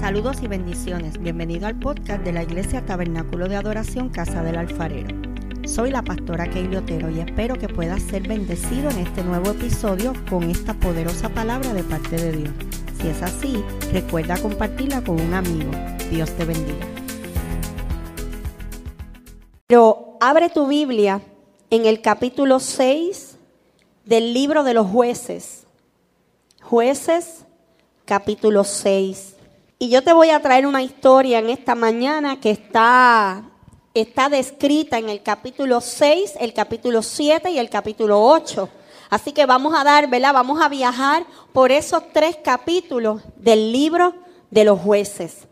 Saludos y bendiciones. Bienvenido al podcast de la Iglesia Tabernáculo de Adoración Casa del Alfarero. Soy la pastora Keili Otero y espero que puedas ser bendecido en este nuevo episodio con esta poderosa palabra de parte de Dios. Si es así, recuerda compartirla con un amigo. Dios te bendiga. Pero abre tu Biblia en el capítulo 6 del libro de los jueces. Jueces, capítulo 6. Y yo te voy a traer una historia en esta mañana que está, está descrita en el capítulo 6, el capítulo 7 y el capítulo 8. Así que vamos a dar, ¿verdad? Vamos a viajar por esos tres capítulos del libro de los jueces.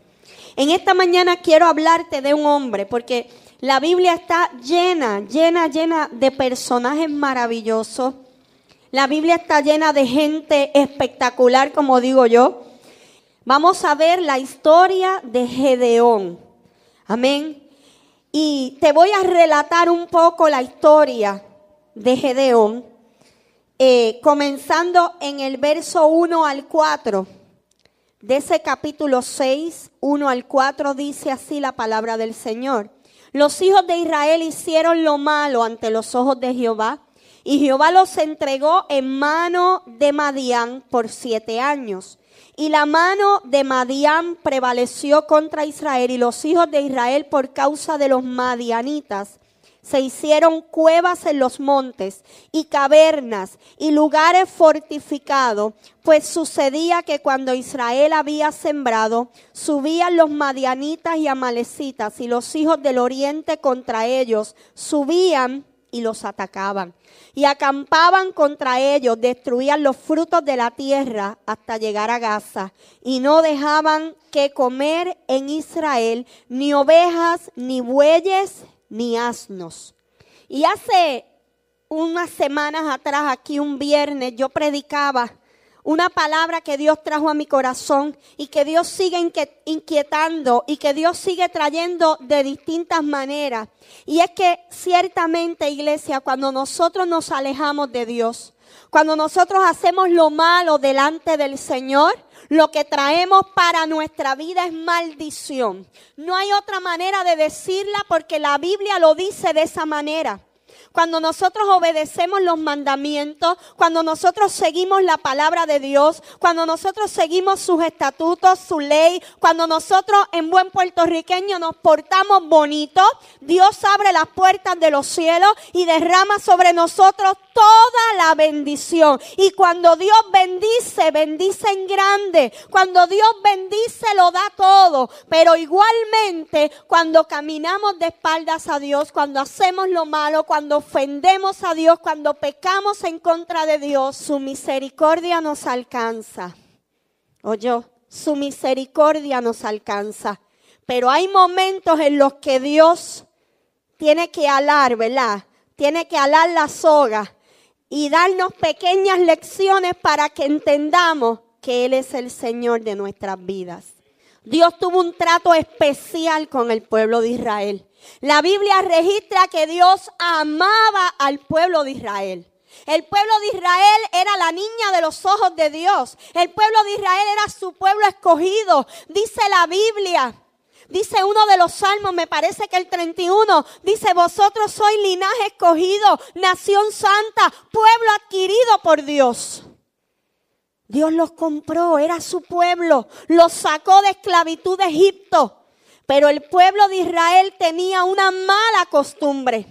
En esta mañana quiero hablarte de un hombre, porque la Biblia está llena, llena, llena de personajes maravillosos. La Biblia está llena de gente espectacular, como digo yo. Vamos a ver la historia de Gedeón. Amén. Y te voy a relatar un poco la historia de Gedeón, eh, comenzando en el verso 1 al 4 de ese capítulo 6, 1 al 4, dice así la palabra del Señor. Los hijos de Israel hicieron lo malo ante los ojos de Jehová, y Jehová los entregó en mano de Madián por siete años. Y la mano de Madián prevaleció contra Israel y los hijos de Israel por causa de los madianitas. Se hicieron cuevas en los montes y cavernas y lugares fortificados, pues sucedía que cuando Israel había sembrado, subían los madianitas y amalecitas y los hijos del oriente contra ellos, subían y los atacaban. Y acampaban contra ellos, destruían los frutos de la tierra hasta llegar a Gaza. Y no dejaban que comer en Israel ni ovejas, ni bueyes, ni asnos. Y hace unas semanas atrás, aquí un viernes, yo predicaba una palabra que Dios trajo a mi corazón y que Dios sigue inquietando y que Dios sigue trayendo de distintas maneras. Y es que ciertamente, iglesia, cuando nosotros nos alejamos de Dios, cuando nosotros hacemos lo malo delante del Señor, lo que traemos para nuestra vida es maldición. No hay otra manera de decirla porque la Biblia lo dice de esa manera cuando nosotros obedecemos los mandamientos, cuando nosotros seguimos la palabra de Dios, cuando nosotros seguimos sus estatutos, su ley, cuando nosotros en buen puertorriqueño nos portamos bonito, Dios abre las puertas de los cielos y derrama sobre nosotros toda la bendición. Y cuando Dios bendice, bendice en grande. Cuando Dios bendice, lo da todo. Pero igualmente, cuando caminamos de espaldas a Dios, cuando hacemos lo malo, cuando ofendemos a Dios, cuando pecamos en contra de Dios, su misericordia nos alcanza. Oye, su misericordia nos alcanza. Pero hay momentos en los que Dios tiene que alar, ¿verdad? Tiene que alar la soga y darnos pequeñas lecciones para que entendamos que Él es el Señor de nuestras vidas. Dios tuvo un trato especial con el pueblo de Israel. La Biblia registra que Dios amaba al pueblo de Israel. El pueblo de Israel era la niña de los ojos de Dios. El pueblo de Israel era su pueblo escogido. Dice la Biblia. Dice uno de los salmos, me parece que el 31, dice, vosotros sois linaje escogido, nación santa, pueblo adquirido por Dios. Dios los compró, era su pueblo, los sacó de esclavitud de Egipto. Pero el pueblo de Israel tenía una mala costumbre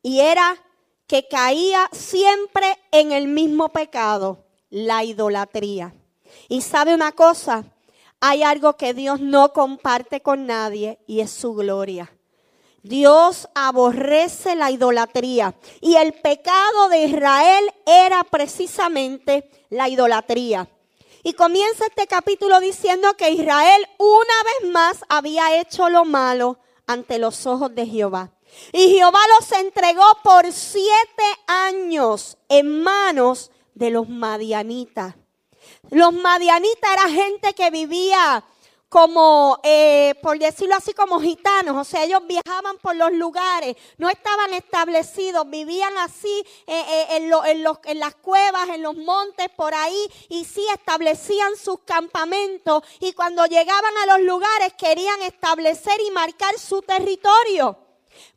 y era que caía siempre en el mismo pecado, la idolatría. Y sabe una cosa, hay algo que Dios no comparte con nadie y es su gloria. Dios aborrece la idolatría y el pecado de Israel era precisamente la idolatría. Y comienza este capítulo diciendo que Israel una vez más había hecho lo malo ante los ojos de Jehová. Y Jehová los entregó por siete años en manos de los madianitas. Los madianitas era gente que vivía como eh, por decirlo así, como gitanos. O sea, ellos viajaban por los lugares, no estaban establecidos, vivían así eh, eh, en, en las cuevas, en los montes, por ahí, y sí establecían sus campamentos. Y cuando llegaban a los lugares querían establecer y marcar su territorio.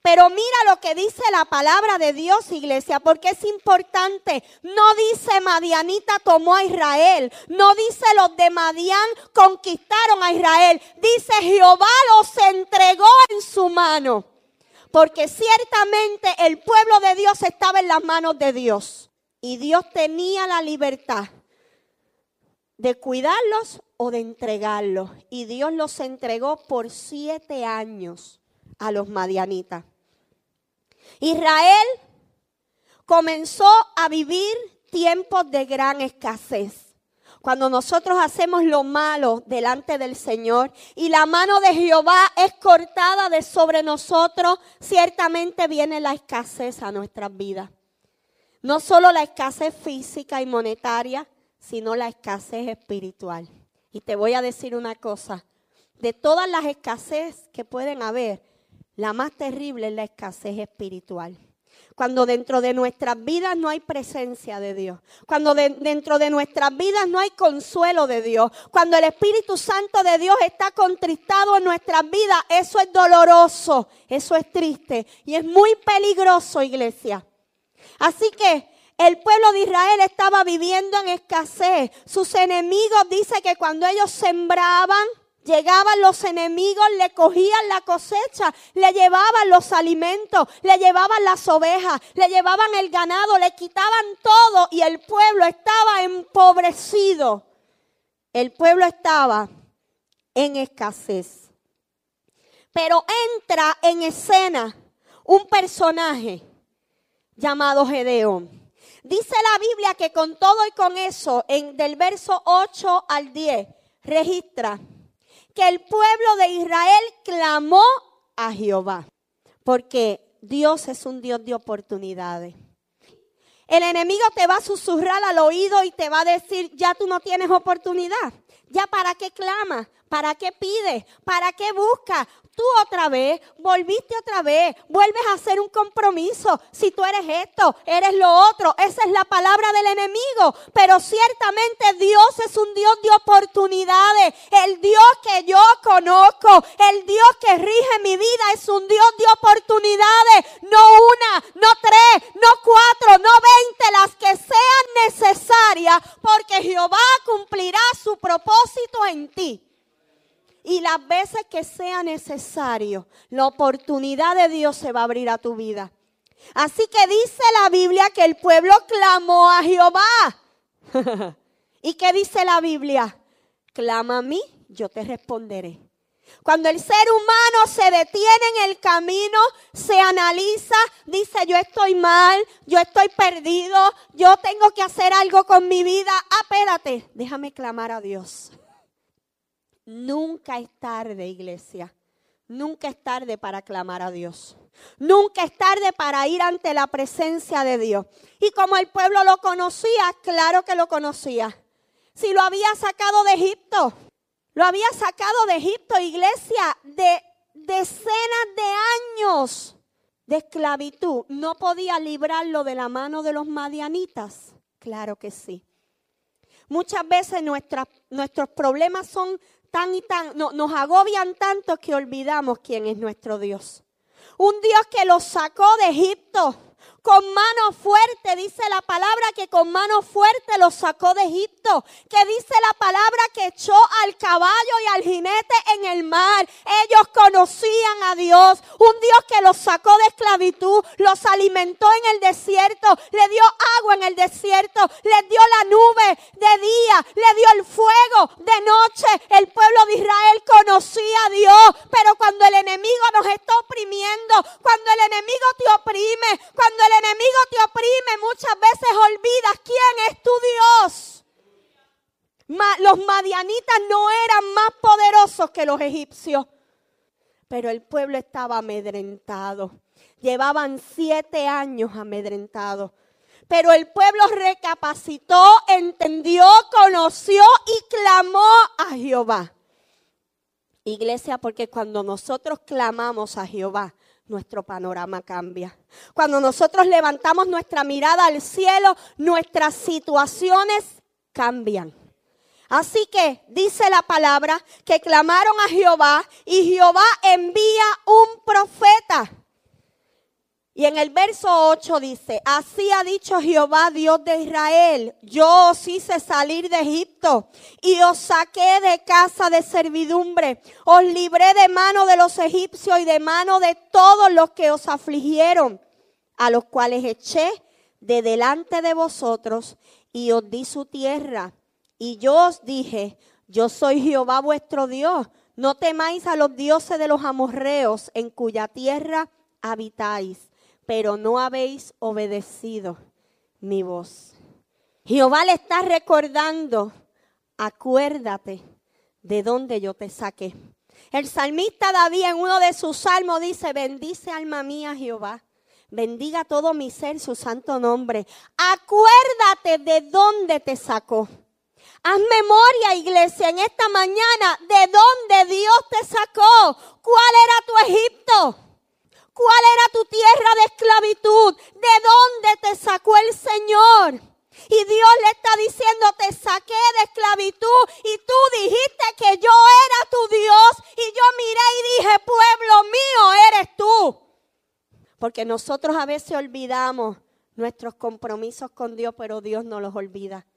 Pero mira lo que dice la palabra de Dios, iglesia, porque es importante. No dice Madianita tomó a Israel. No dice los de Madián conquistaron a Israel. Dice Jehová los entregó en su mano. Porque ciertamente el pueblo de Dios estaba en las manos de Dios. Y Dios tenía la libertad de cuidarlos o de entregarlos. Y Dios los entregó por siete años a los madianitas. Israel comenzó a vivir tiempos de gran escasez. Cuando nosotros hacemos lo malo delante del Señor y la mano de Jehová es cortada de sobre nosotros, ciertamente viene la escasez a nuestras vidas. No solo la escasez física y monetaria, sino la escasez espiritual. Y te voy a decir una cosa, de todas las escasez que pueden haber, la más terrible es la escasez espiritual. Cuando dentro de nuestras vidas no hay presencia de Dios. Cuando dentro de nuestras vidas no hay consuelo de Dios. Cuando el Espíritu Santo de Dios está contristado en nuestras vidas. Eso es doloroso. Eso es triste. Y es muy peligroso, iglesia. Así que el pueblo de Israel estaba viviendo en escasez. Sus enemigos dicen que cuando ellos sembraban Llegaban los enemigos, le cogían la cosecha, le llevaban los alimentos, le llevaban las ovejas, le llevaban el ganado, le quitaban todo y el pueblo estaba empobrecido. El pueblo estaba en escasez. Pero entra en escena un personaje llamado Gedeón. Dice la Biblia que con todo y con eso, en, del verso 8 al 10, registra que el pueblo de Israel clamó a Jehová, porque Dios es un Dios de oportunidades. El enemigo te va a susurrar al oído y te va a decir, ya tú no tienes oportunidad. ¿Ya para qué clamas? ¿Para qué pides? ¿Para qué buscas? Tú otra vez, volviste otra vez, vuelves a hacer un compromiso. Si tú eres esto, eres lo otro. Esa es la palabra del enemigo. Pero ciertamente Dios es un Dios de oportunidades. El Dios que yo conozco, el Dios que rige mi vida es un Dios de oportunidades. No una, no tres, no cuatro, no veinte, las que sean necesarias. Porque Jehová cumplirá su propósito en ti y las veces que sea necesario, la oportunidad de Dios se va a abrir a tu vida. Así que dice la Biblia que el pueblo clamó a Jehová. ¿Y qué dice la Biblia? Clama a mí, yo te responderé. Cuando el ser humano se detiene en el camino, se analiza, dice yo estoy mal, yo estoy perdido, yo tengo que hacer algo con mi vida. Ah, déjame clamar a Dios. Nunca es tarde, iglesia. Nunca es tarde para clamar a Dios. Nunca es tarde para ir ante la presencia de Dios. Y como el pueblo lo conocía, claro que lo conocía. Si lo había sacado de Egipto, lo había sacado de Egipto, iglesia, de decenas de años de esclavitud. ¿No podía librarlo de la mano de los madianitas? Claro que sí. Muchas veces nuestros problemas son tan y tan, no, nos agobian tanto que olvidamos quién es nuestro Dios. Un Dios que los sacó de Egipto con mano fuerte, dice la palabra que con mano fuerte los sacó de Egipto, que dice la palabra que echó al caballo y al jinete en el mar. Ellos conocían a Dios, un Dios que los sacó de esclavitud, los alimentó en el desierto, le dio agua en el desierto, les dio la nube de día, le dio el fuego de noche. El pueblo de Israel conocía a Dios, pero cuando el enemigo nos está oprimiendo, cuando el enemigo te oprime, cuando el enemigo te oprime, muchas veces olvidas quién es tu Dios. los madianitas no eran más poderosos que los egipcios, pero el pueblo estaba amedrentado. Llevaban siete años amedrentados. Pero el pueblo recapacitó, entendió, conoció y clamó a Jehová. Iglesia, porque cuando nosotros clamamos a Jehová, nuestro panorama cambia. Cuando nosotros levantamos nuestra mirada al cielo, nuestras situaciones cambian. Así que dice la palabra que clamaron a Jehová y Jehová envía un profeta. Y en el verso 8 dice, así ha dicho Jehová Dios de Israel, yo os hice salir de Egipto y os saqué de casa de servidumbre, os libré de mano de los egipcios y de mano de todos los que os afligieron, a los cuales eché de delante de vosotros y os di su tierra. Y yo os dije, yo soy Jehová vuestro Dios, no temáis a los dioses de los amorreos en cuya tierra habitáis pero no habéis obedecido mi voz. Jehová le está recordando, acuérdate de dónde yo te saqué. El salmista David en uno de sus salmos dice, bendice alma mía Jehová, bendiga todo mi ser su santo nombre. Acuérdate de dónde te sacó. Haz memoria, iglesia, en esta mañana de dónde Dios te sacó. ¿Cuál era tu Egipto? ¿Cuál era tu tierra de esclavitud? ¿De dónde te sacó el Señor? Y Dios le está diciendo, te saqué de esclavitud y tú dijiste que yo era tu Dios y yo miré y dije, pueblo mío eres tú. Porque nosotros a veces olvidamos nuestros compromisos con Dios, pero Dios no los olvida.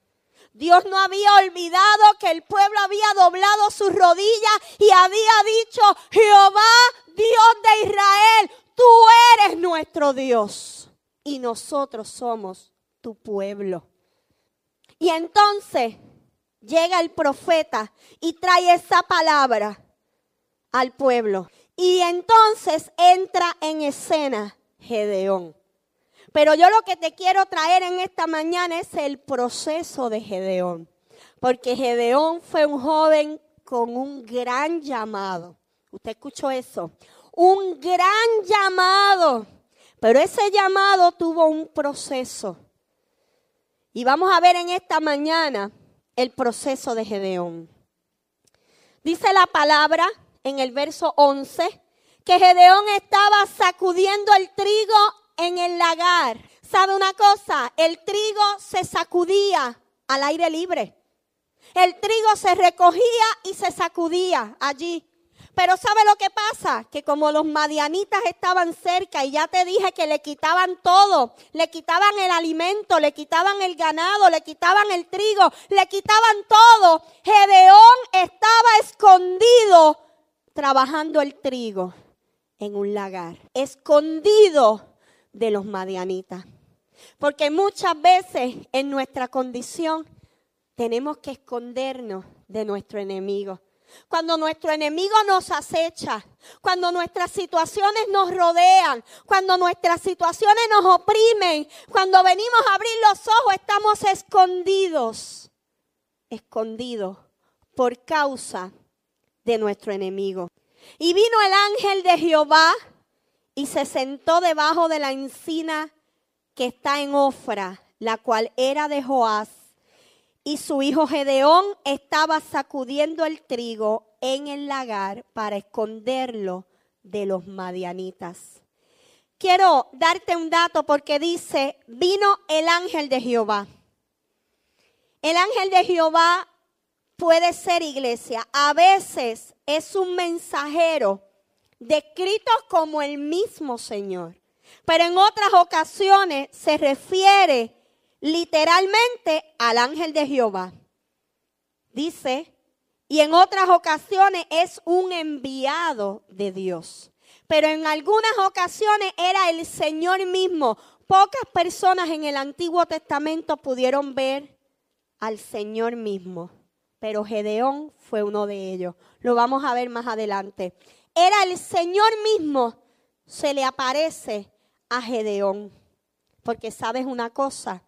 Dios no había olvidado que el pueblo había doblado sus rodillas y había dicho, Jehová, Dios de Israel, Tú eres nuestro Dios y nosotros somos tu pueblo. Y entonces llega el profeta y trae esa palabra al pueblo. Y entonces entra en escena Gedeón. Pero yo lo que te quiero traer en esta mañana es el proceso de Gedeón. Porque Gedeón fue un joven con un gran llamado. ¿Usted escuchó eso? Un gran llamado, pero ese llamado tuvo un proceso. Y vamos a ver en esta mañana el proceso de Gedeón. Dice la palabra en el verso 11 que Gedeón estaba sacudiendo el trigo en el lagar. ¿Sabe una cosa? El trigo se sacudía al aire libre. El trigo se recogía y se sacudía allí. Pero ¿sabe lo que pasa? Que como los madianitas estaban cerca y ya te dije que le quitaban todo, le quitaban el alimento, le quitaban el ganado, le quitaban el trigo, le quitaban todo, Gedeón estaba escondido trabajando el trigo en un lagar, escondido de los madianitas. Porque muchas veces en nuestra condición tenemos que escondernos de nuestro enemigo. Cuando nuestro enemigo nos acecha, cuando nuestras situaciones nos rodean, cuando nuestras situaciones nos oprimen, cuando venimos a abrir los ojos, estamos escondidos, escondidos por causa de nuestro enemigo. Y vino el ángel de Jehová y se sentó debajo de la encina que está en Ofra, la cual era de Joás y su hijo Gedeón estaba sacudiendo el trigo en el lagar para esconderlo de los madianitas. Quiero darte un dato porque dice, vino el ángel de Jehová. El ángel de Jehová puede ser iglesia. A veces es un mensajero descrito como el mismo Señor. Pero en otras ocasiones se refiere literalmente al ángel de Jehová. Dice, y en otras ocasiones es un enviado de Dios. Pero en algunas ocasiones era el Señor mismo. Pocas personas en el Antiguo Testamento pudieron ver al Señor mismo. Pero Gedeón fue uno de ellos. Lo vamos a ver más adelante. Era el Señor mismo. Se le aparece a Gedeón. Porque sabes una cosa,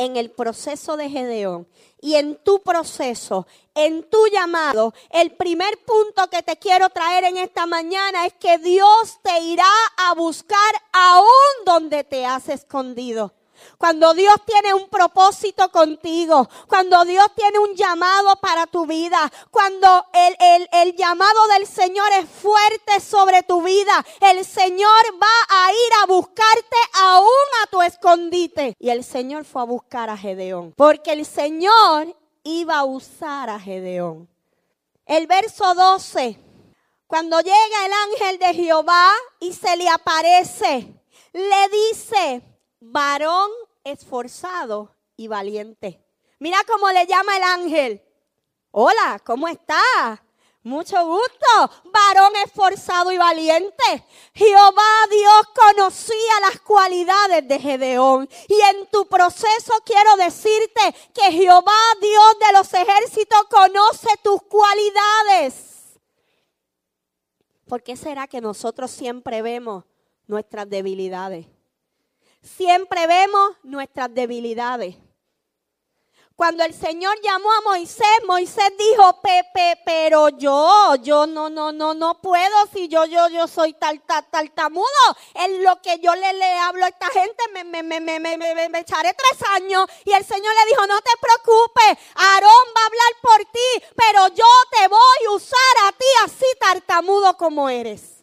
en el proceso de Gedeón y en tu proceso, en tu llamado, el primer punto que te quiero traer en esta mañana es que Dios te irá a buscar aún donde te has escondido. Cuando Dios tiene un propósito contigo, cuando Dios tiene un llamado para tu vida, cuando el, el, el, llamado del Señor es fuerte sobre tu vida, el Señor va a ir a buscarte aún a tu escondite. Y el Señor fue a buscar a Gedeón, porque el Señor iba a usar a Gedeón. El verso 12, cuando llega el ángel de Jehová y se le aparece, le dice, varón esforzado y valiente. Mira cómo le llama el ángel. Hola, ¿cómo está? Mucho gusto, varón esforzado y valiente. Jehová Dios conocía las cualidades de Gedeón. Y en tu proceso quiero decirte que Jehová Dios de los ejércitos conoce tus cualidades. ¿Por qué será que nosotros siempre vemos nuestras debilidades? Siempre vemos nuestras debilidades. Cuando el Señor llamó a Moisés, Moisés dijo, Pepe, pero yo, yo no, no, no, no puedo si yo, yo, yo soy tal, tal, tartamudo. En lo que yo le, le hablo a esta gente, me, me, me, me, me, me echaré tres años. Y el Señor le dijo, no te preocupes, Aarón va a hablar por ti, pero yo te voy a usar a ti así tartamudo como eres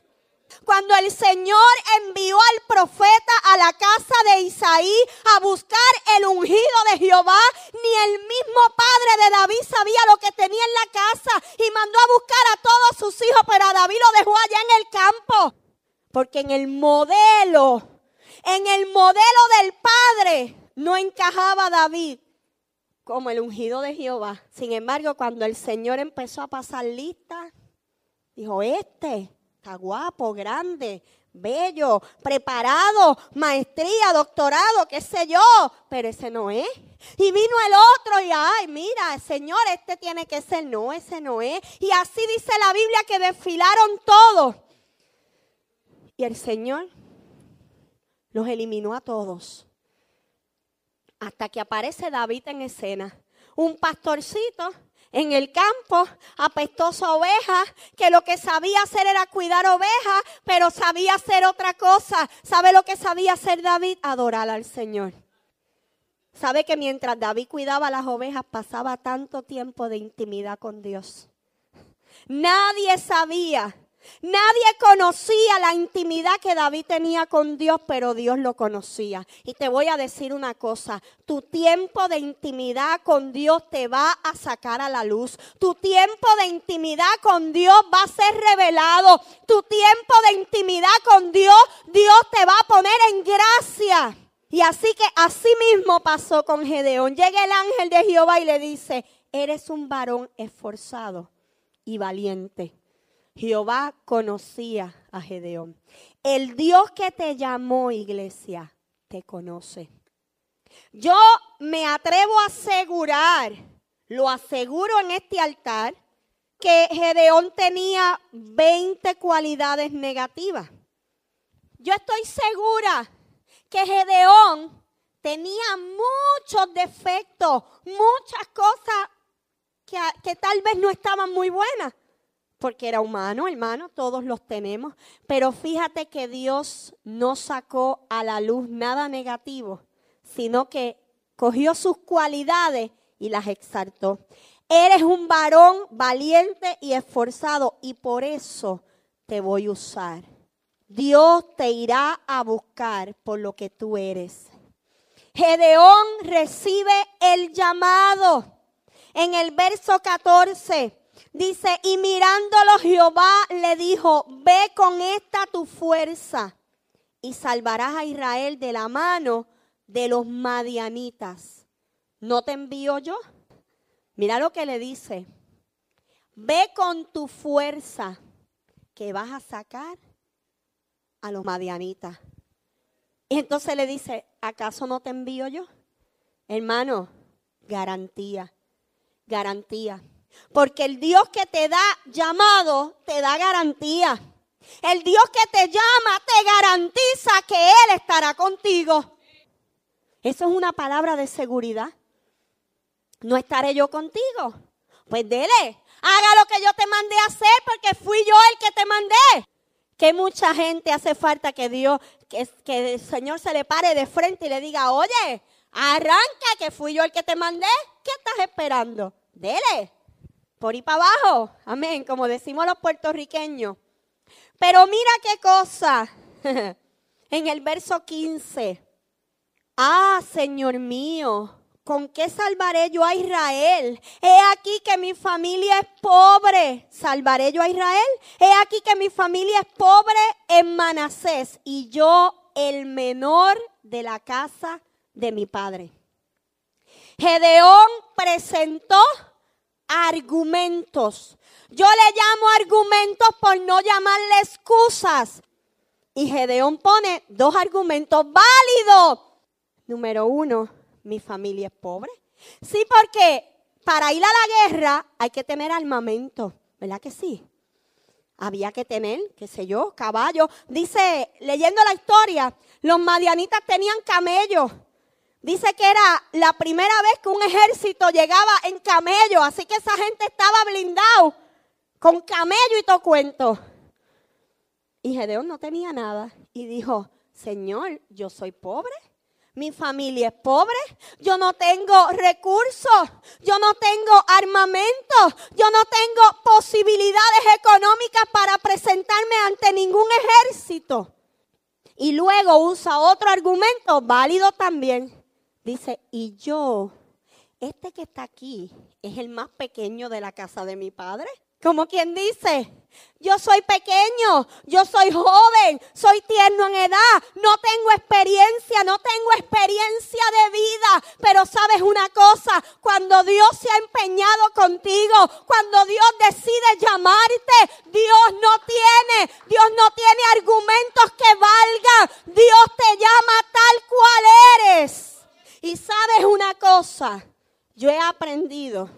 cuando el Señor envió al profeta a la casa de Isaí a buscar el ungido de Jehová, ni el mismo padre de David sabía lo que tenía en la casa y mandó a buscar a todos sus hijos, pero a David lo dejó allá en el campo. Porque en el modelo, en el modelo del padre, no encajaba David como el ungido de Jehová. Sin embargo, cuando el Señor empezó a pasar lista, dijo, este guapo, grande, bello, preparado, maestría, doctorado, qué sé yo, pero ese no es. Y vino el otro y, ay, mira, Señor, este tiene que ser, no, ese no es. Y así dice la Biblia que desfilaron todos. Y el Señor los eliminó a todos. Hasta que aparece David en escena. Un pastorcito en el campo, apestosa oveja, que lo que sabía hacer era cuidar ovejas, pero sabía hacer otra cosa. ¿Sabe lo que sabía hacer David? Adorar al Señor. ¿Sabe que mientras David cuidaba las ovejas pasaba tanto tiempo de intimidad con Dios? Nadie sabía Nadie conocía la intimidad que David tenía con Dios, pero Dios lo conocía. Y te voy a decir una cosa, tu tiempo de intimidad con Dios te va a sacar a la luz. Tu tiempo de intimidad con Dios va a ser revelado. Tu tiempo de intimidad con Dios, Dios te va a poner en gracia. Y así que así mismo pasó con Gedeón. Llega el ángel de Jehová y le dice, eres un varón esforzado y valiente. Jehová conocía a Gedeón. El Dios que te llamó, iglesia, te conoce. Yo me atrevo a asegurar, lo aseguro en este altar, que Gedeón tenía 20 cualidades negativas. Yo estoy segura que Gedeón tenía muchos defectos, muchas cosas que, que tal vez no estaban muy buenas porque era humano, hermano, todos los tenemos. Pero fíjate que Dios no sacó a la luz nada negativo, sino que cogió sus cualidades y las exaltó. Eres un varón valiente y esforzado y por eso te voy a usar. Dios te irá a buscar por lo que tú eres. Gedeón recibe el llamado. En el verso 14 Dice, y mirándolo Jehová le dijo, ve con esta tu fuerza y salvarás a Israel de la mano de los madianitas. ¿No te envío yo? Mira lo que le dice. Ve con tu fuerza que vas a sacar a los madianitas. Y entonces le dice, ¿acaso no te envío yo? Hermano, garantía, garantía. Porque el Dios que te da llamado te da garantía. El Dios que te llama te garantiza que Él estará contigo. Eso es una palabra de seguridad. No estaré yo contigo. Pues dele, haga lo que yo te mandé a hacer porque fui yo el que te mandé. Que mucha gente hace falta que Dios, que, que el Señor se le pare de frente y le diga, oye, arranca, que fui yo el que te mandé. ¿Qué estás esperando? Dele, por ahí para abajo. Amén, como decimos los puertorriqueños. Pero mira qué cosa. en el verso 15. Ah, Señor mío, ¿con qué salvaré yo a Israel? He aquí que mi familia es pobre. ¿Salvaré yo a Israel? He aquí que mi familia es pobre en Manasés y yo el menor de la casa de mi padre. Gedeón presentó argumentos. Yo le llamo argumentos por no llamarle excusas. Y Gedeón pone dos argumentos válidos. Número uno, mi familia es pobre. Sí, porque para ir a la guerra hay que tener armamento, ¿verdad que sí? Había que tener, qué sé yo, caballos. Dice, leyendo la historia, los madianitas tenían camellos. Dice que era la primera vez que un ejército llegaba en camello, así que esa gente estaba blindado con camello y todo cuento. Y Gedeón no tenía nada y dijo, Señor, yo soy pobre, mi familia es pobre, yo no tengo recursos, yo no tengo armamento, yo no tengo posibilidades económicas para presentarme ante ningún ejército. Y luego usa otro argumento válido también. Dice, y yo, este que está aquí, es el más pequeño de la casa de mi padre. Como quien dice, yo soy pequeño, yo soy joven, soy tierno en edad, no tengo experiencia, no tengo experiencia de vida, pero sabes una cosa, cuando Dios se ha empeñado contigo, cuando Dios decide llamarte, Dios no tiene, Dios no tiene argumentos que valgan, Dios te llama tal cual eres. Y sabes una cosa, yo he aprendido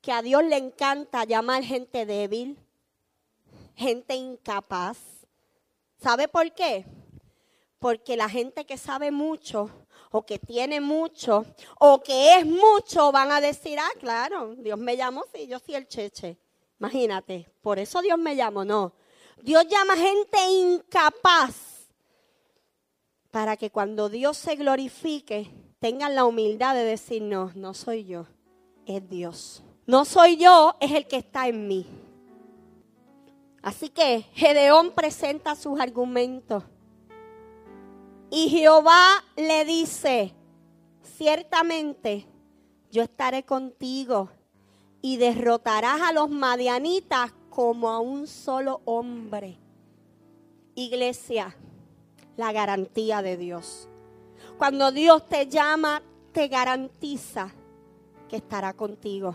que a Dios le encanta llamar gente débil, gente incapaz. ¿Sabe por qué? Porque la gente que sabe mucho o que tiene mucho o que es mucho van a decir, ah, claro, Dios me llamó, sí, yo soy el cheche. Imagínate, por eso Dios me llamó, no. Dios llama gente incapaz para que cuando Dios se glorifique tengan la humildad de decir, no, no soy yo, es Dios. No soy yo, es el que está en mí. Así que Gedeón presenta sus argumentos. Y Jehová le dice, ciertamente yo estaré contigo y derrotarás a los madianitas como a un solo hombre. Iglesia, la garantía de Dios. Cuando Dios te llama, te garantiza que estará contigo.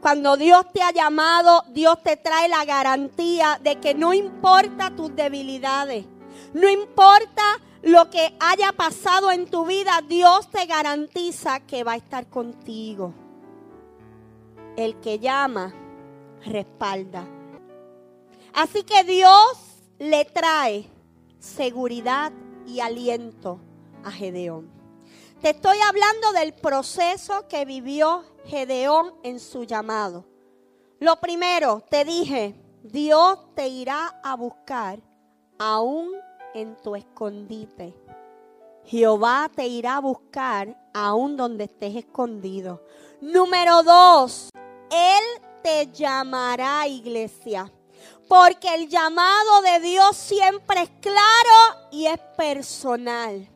Cuando Dios te ha llamado, Dios te trae la garantía de que no importa tus debilidades, no importa lo que haya pasado en tu vida, Dios te garantiza que va a estar contigo. El que llama, respalda. Así que Dios le trae seguridad y aliento a Gedeón. Te estoy hablando del proceso que vivió Gedeón en su llamado. Lo primero, te dije, Dios te irá a buscar aún en tu escondite. Jehová te irá a buscar aún donde estés escondido. Número dos, Él te llamará iglesia. Porque el llamado de Dios siempre es claro y es personal.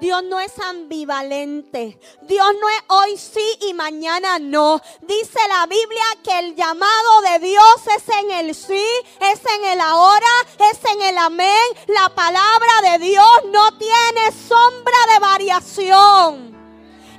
Dios no es ambivalente. Dios no es hoy sí y mañana no. Dice la Biblia que el llamado de Dios es en el sí, es en el ahora, es en el amén. La palabra de Dios no tiene sombra de variación.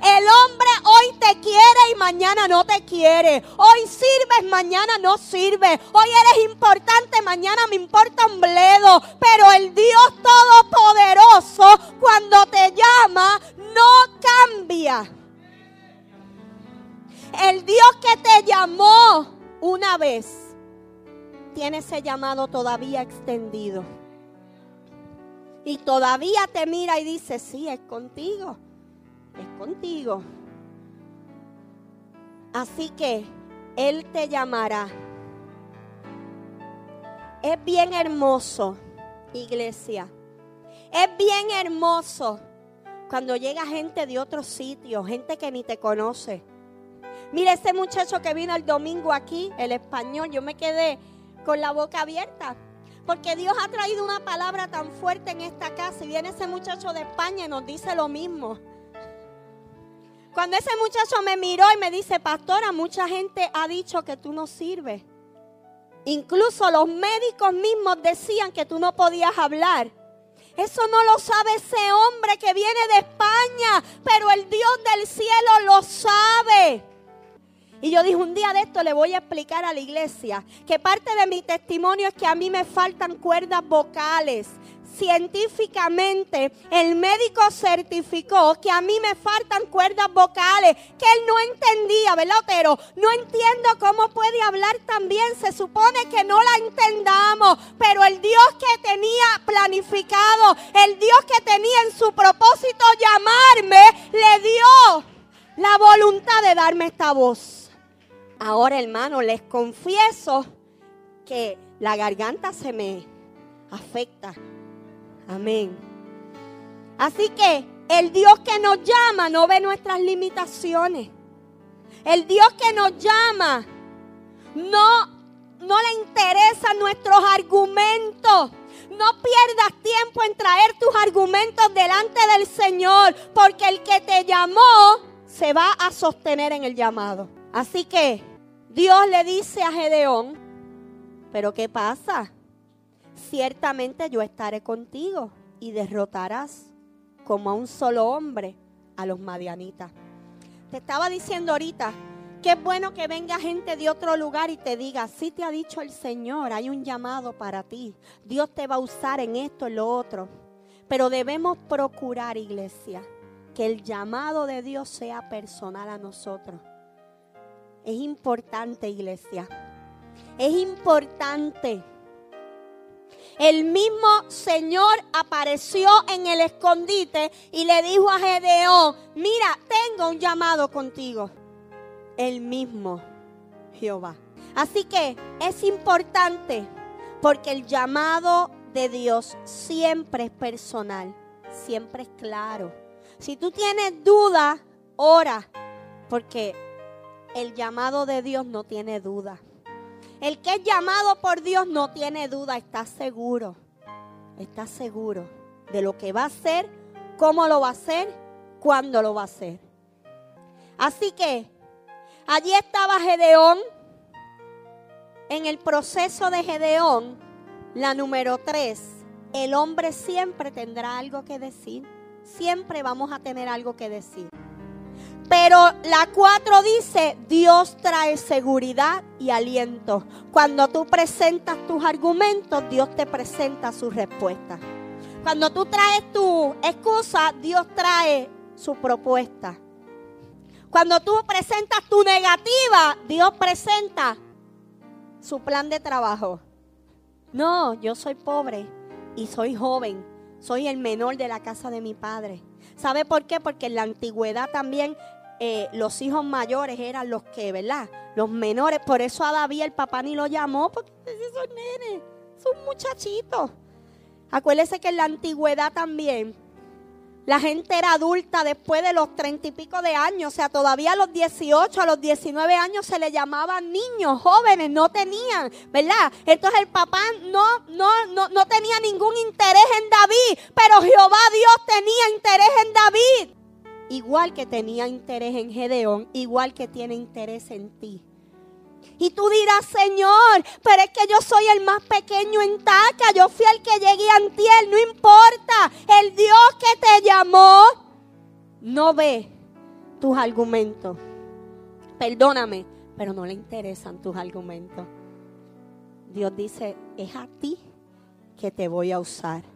El hombre hoy te quiere y mañana no te quiere. Hoy sirves, mañana no sirve. Hoy eres importante, mañana me importa un bledo. Pero el Dios Todopoderoso, cuando te llama, no cambia. El Dios que te llamó una vez, tiene ese llamado todavía extendido. Y todavía te mira y dice, sí, es contigo es contigo. Así que Él te llamará. Es bien hermoso, iglesia. Es bien hermoso cuando llega gente de otro sitio, gente que ni te conoce. Mira ese muchacho que vino el domingo aquí, el español, yo me quedé con la boca abierta. Porque Dios ha traído una palabra tan fuerte en esta casa y viene ese muchacho de España y nos dice lo mismo. Cuando ese muchacho me miró y me dice, pastora, mucha gente ha dicho que tú no sirves. Incluso los médicos mismos decían que tú no podías hablar. Eso no lo sabe ese hombre que viene de España, pero el Dios del cielo lo sabe. Y yo dije, un día de esto le voy a explicar a la iglesia que parte de mi testimonio es que a mí me faltan cuerdas vocales. Científicamente, el médico certificó que a mí me faltan cuerdas vocales, que él no entendía, ¿verdad, Otero? No entiendo cómo puede hablar tan bien. Se supone que no la entendamos, pero el Dios que tenía planificado, el Dios que tenía en su propósito llamarme, le dio la voluntad de darme esta voz. Ahora, hermano, les confieso que la garganta se me afecta. Amén. Así que el Dios que nos llama no ve nuestras limitaciones. El Dios que nos llama no, no le interesan nuestros argumentos. No pierdas tiempo en traer tus argumentos delante del Señor, porque el que te llamó se va a sostener en el llamado. Así que Dios le dice a Gedeón, pero ¿qué pasa? Ciertamente yo estaré contigo y derrotarás como a un solo hombre a los madianitas. Te estaba diciendo ahorita que es bueno que venga gente de otro lugar y te diga, si te ha dicho el Señor, hay un llamado para ti. Dios te va a usar en esto, en lo otro. Pero debemos procurar, iglesia, que el llamado de Dios sea personal a nosotros. Es importante, iglesia. Es importante. El mismo Señor apareció en el escondite y le dijo a Gedeón, mira, tengo un llamado contigo. El mismo Jehová. Así que es importante porque el llamado de Dios siempre es personal, siempre es claro. Si tú tienes duda, ora, porque el llamado de Dios no tiene duda. El que es llamado por Dios no tiene duda, está seguro. Está seguro de lo que va a hacer, cómo lo va a hacer, cuándo lo va a hacer. Así que allí estaba Gedeón. En el proceso de Gedeón, la número tres, el hombre siempre tendrá algo que decir. Siempre vamos a tener algo que decir. Pero la cuatro dice, Dios trae seguridad y aliento. Cuando tú presentas tus argumentos, Dios te presenta su respuesta. Cuando tú traes tu excusa, Dios trae su propuesta. Cuando tú presentas tu negativa, Dios presenta su plan de trabajo. No, yo soy pobre y soy joven. Soy el menor de la casa de mi padre. ¿Sabe por qué? Porque en la antigüedad también eh, los hijos mayores eran los que, ¿verdad? Los menores. Por eso a David el papá ni lo llamó, porque son nenes, son muchachitos. Acuérdese que en la antigüedad también la gente era adulta después de los treinta y pico de años. O sea, todavía a los 18, a los 19 años se le llamaban niños, jóvenes, no tenían, ¿verdad? Entonces el papá no, no, no, no tenía ningún interés en David, pero Jehová Dios tenía interés en David igual que tenía interés en Gedeón, igual que tiene interés en ti. Y tú dirás, Señor, pero es que yo soy el más pequeño en Taca, yo fui el que llegué ante él, no importa. El Dios que te llamó no ve tus argumentos. Perdóname, pero no le interesan tus argumentos. Dios dice, es a ti que te voy a usar.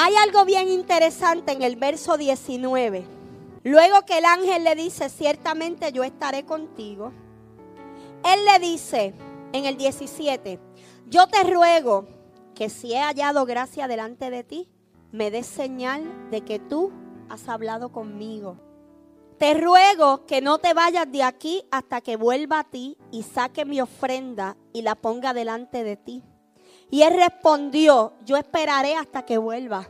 Hay algo bien interesante en el verso 19. Luego que el ángel le dice, ciertamente yo estaré contigo. Él le dice en el 17, yo te ruego que si he hallado gracia delante de ti, me des señal de que tú has hablado conmigo. te ruego que no te vayas de aquí hasta que vuelva a ti y saque mi ofrenda y la ponga delante de ti. Y él respondió, yo esperaré hasta que vuelva.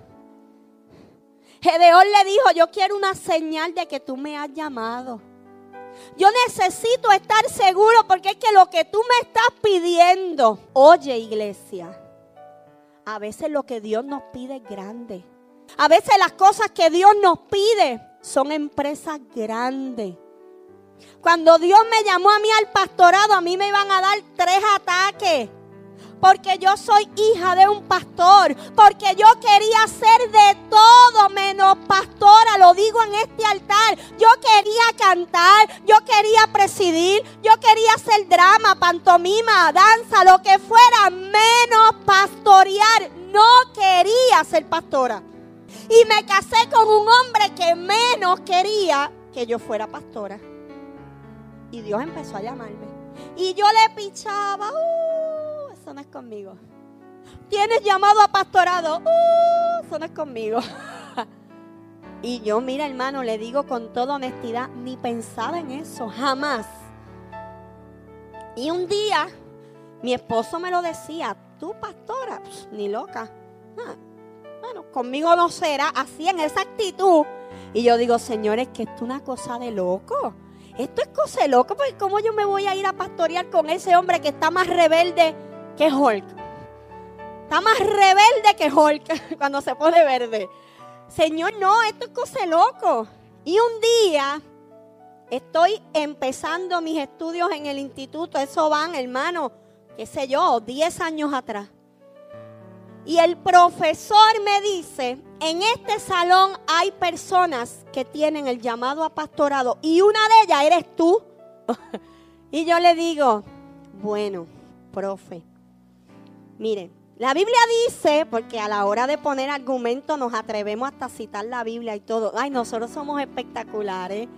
Gedeón le dijo, yo quiero una señal de que tú me has llamado. Yo necesito estar seguro porque es que lo que tú me estás pidiendo, oye iglesia, a veces lo que Dios nos pide es grande. A veces las cosas que Dios nos pide son empresas grandes. Cuando Dios me llamó a mí al pastorado, a mí me iban a dar tres ataques porque yo soy hija de un pastor, porque yo quería ser de todo menos pastora, lo digo en este altar. Yo quería cantar, yo quería presidir, yo quería hacer drama, pantomima, danza, lo que fuera, menos pastorear. No quería ser pastora. Y me casé con un hombre que menos quería que yo fuera pastora. Y Dios empezó a llamarme. Y yo le pichaba. Uh, conmigo. Tienes llamado a pastorado. Uh, eso no es conmigo. y yo, mira hermano, le digo con toda honestidad, ni pensaba en eso, jamás. Y un día, mi esposo me lo decía, tú pastora, ni loca. Ah, bueno, conmigo no será así en esa actitud. Y yo digo, señores, que esto es una cosa de loco. Esto es cosa de loco, porque ¿cómo yo me voy a ir a pastorear con ese hombre que está más rebelde que Hulk. Está más rebelde que Hulk cuando se pone verde. Señor, no, esto es cosa loco. Y un día estoy empezando mis estudios en el instituto. Eso van, hermano, qué sé yo, 10 años atrás. Y el profesor me dice, en este salón hay personas que tienen el llamado a pastorado y una de ellas eres tú. y yo le digo, bueno, profe, Miren, la Biblia dice, porque a la hora de poner argumentos nos atrevemos hasta a citar la Biblia y todo. Ay, nosotros somos espectaculares.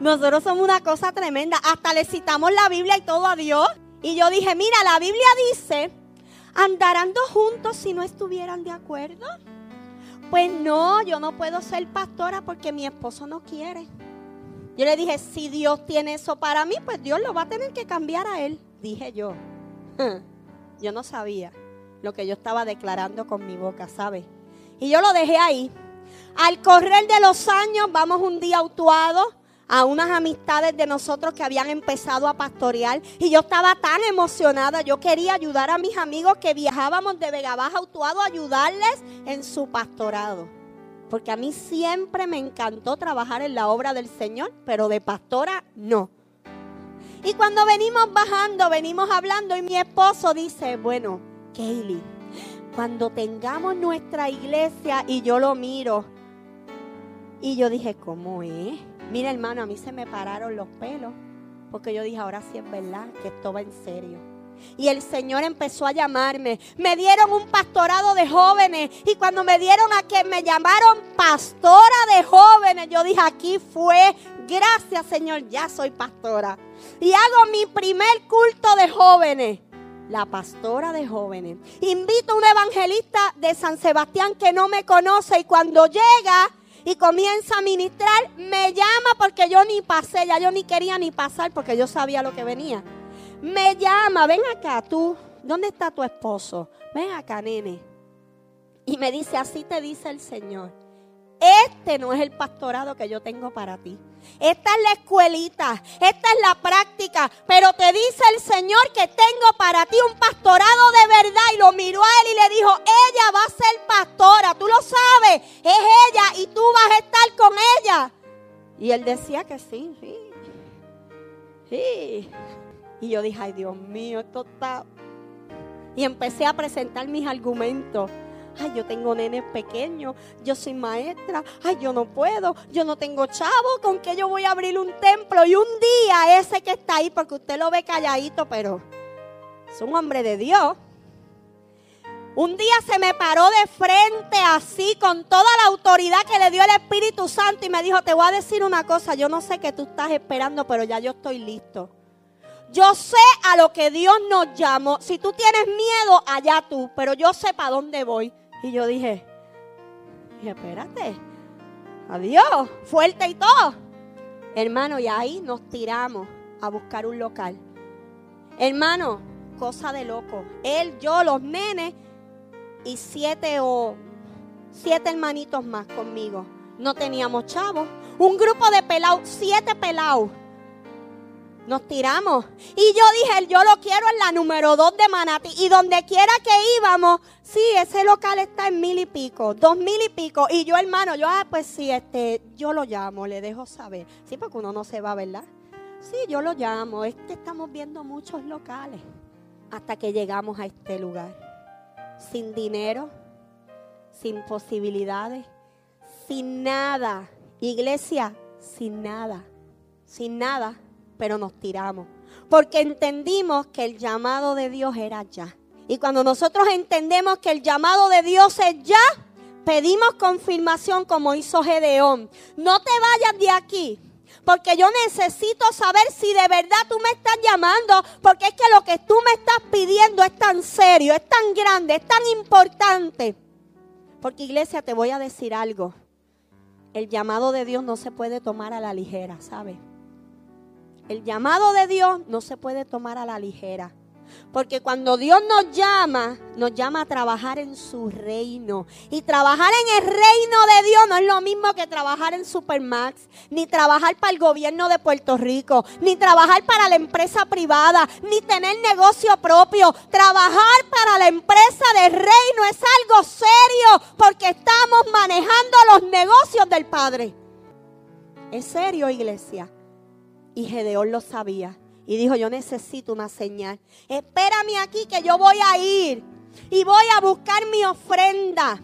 Nosotros somos una cosa tremenda. Hasta le citamos la Biblia y todo a Dios. Y yo dije, mira, la Biblia dice, andarán dos juntos si no estuvieran de acuerdo. Pues no, yo no puedo ser pastora porque mi esposo no quiere. Yo le dije, si Dios tiene eso para mí, pues Dios lo va a tener que cambiar a él. Dije yo. Yo no sabía lo que yo estaba declarando con mi boca, ¿sabe? Y yo lo dejé ahí. Al correr de los años, vamos un día autuado a unas amistades de nosotros que habían empezado a pastorear y yo estaba tan emocionada, yo quería ayudar a mis amigos que viajábamos de Vega Baja Autuado a ayudarles en su pastorado. Porque a mí siempre me encantó trabajar en la obra del Señor, pero de pastora no. Y cuando venimos bajando, venimos hablando y mi esposo dice, bueno, Kaylee, cuando tengamos nuestra iglesia y yo lo miro. Y yo dije, ¿cómo es? Mira hermano, a mí se me pararon los pelos. Porque yo dije, ahora sí es verdad que esto va en serio. Y el Señor empezó a llamarme. Me dieron un pastorado de jóvenes. Y cuando me dieron a que me llamaron pastora de jóvenes, yo dije, aquí fue. Gracias Señor, ya soy pastora y hago mi primer culto de jóvenes. La pastora de jóvenes. Invito a un evangelista de San Sebastián que no me conoce y cuando llega y comienza a ministrar, me llama porque yo ni pasé, ya yo ni quería ni pasar porque yo sabía lo que venía. Me llama, ven acá tú, ¿dónde está tu esposo? Ven acá, nene. Y me dice, así te dice el Señor. Este no es el pastorado que yo tengo para ti. Esta es la escuelita, esta es la práctica, pero te dice el Señor que tengo para ti un pastorado de verdad. Y lo miró a él y le dijo, ella va a ser pastora, tú lo sabes, es ella y tú vas a estar con ella. Y él decía que sí, sí, sí. Y yo dije, ay Dios mío, esto está... Y empecé a presentar mis argumentos. Ay, yo tengo nenes pequeños, yo soy maestra, ay, yo no puedo, yo no tengo chavo, ¿con qué yo voy a abrir un templo? Y un día ese que está ahí, porque usted lo ve calladito, pero es un hombre de Dios. Un día se me paró de frente así, con toda la autoridad que le dio el Espíritu Santo y me dijo, te voy a decir una cosa, yo no sé qué tú estás esperando, pero ya yo estoy listo. Yo sé a lo que Dios nos llamó. Si tú tienes miedo, allá tú, pero yo sé para dónde voy. Y yo dije, dije, espérate, adiós, fuerte y todo. Hermano, y ahí nos tiramos a buscar un local. Hermano, cosa de loco. Él, yo, los nenes y siete o siete hermanitos más conmigo. No teníamos chavos. Un grupo de pelados, siete pelados. Nos tiramos. Y yo dije, yo lo quiero en la número dos de Manati. Y donde quiera que íbamos, sí, ese local está en mil y pico, dos mil y pico. Y yo, hermano, yo, ah, pues sí, este, yo lo llamo, le dejo saber. Sí, porque uno no se va, ¿verdad? Sí, yo lo llamo. Es que estamos viendo muchos locales. Hasta que llegamos a este lugar. Sin dinero, sin posibilidades, sin nada. Iglesia, sin nada. Sin nada, pero nos tiramos. Porque entendimos que el llamado de Dios era ya. Y cuando nosotros entendemos que el llamado de Dios es ya, pedimos confirmación como hizo Gedeón. No te vayas de aquí porque yo necesito saber si de verdad tú me estás llamando, porque es que lo que tú me estás pidiendo es tan serio, es tan grande, es tan importante. Porque iglesia, te voy a decir algo. El llamado de Dios no se puede tomar a la ligera, ¿sabes? El llamado de Dios no se puede tomar a la ligera. Porque cuando Dios nos llama, nos llama a trabajar en su reino. Y trabajar en el reino de Dios no es lo mismo que trabajar en Supermax, ni trabajar para el gobierno de Puerto Rico, ni trabajar para la empresa privada, ni tener negocio propio. Trabajar para la empresa del reino es algo serio porque estamos manejando los negocios del Padre. Es serio, iglesia. Y Gedeón lo sabía. Y dijo, yo necesito una señal. Espérame aquí que yo voy a ir y voy a buscar mi ofrenda.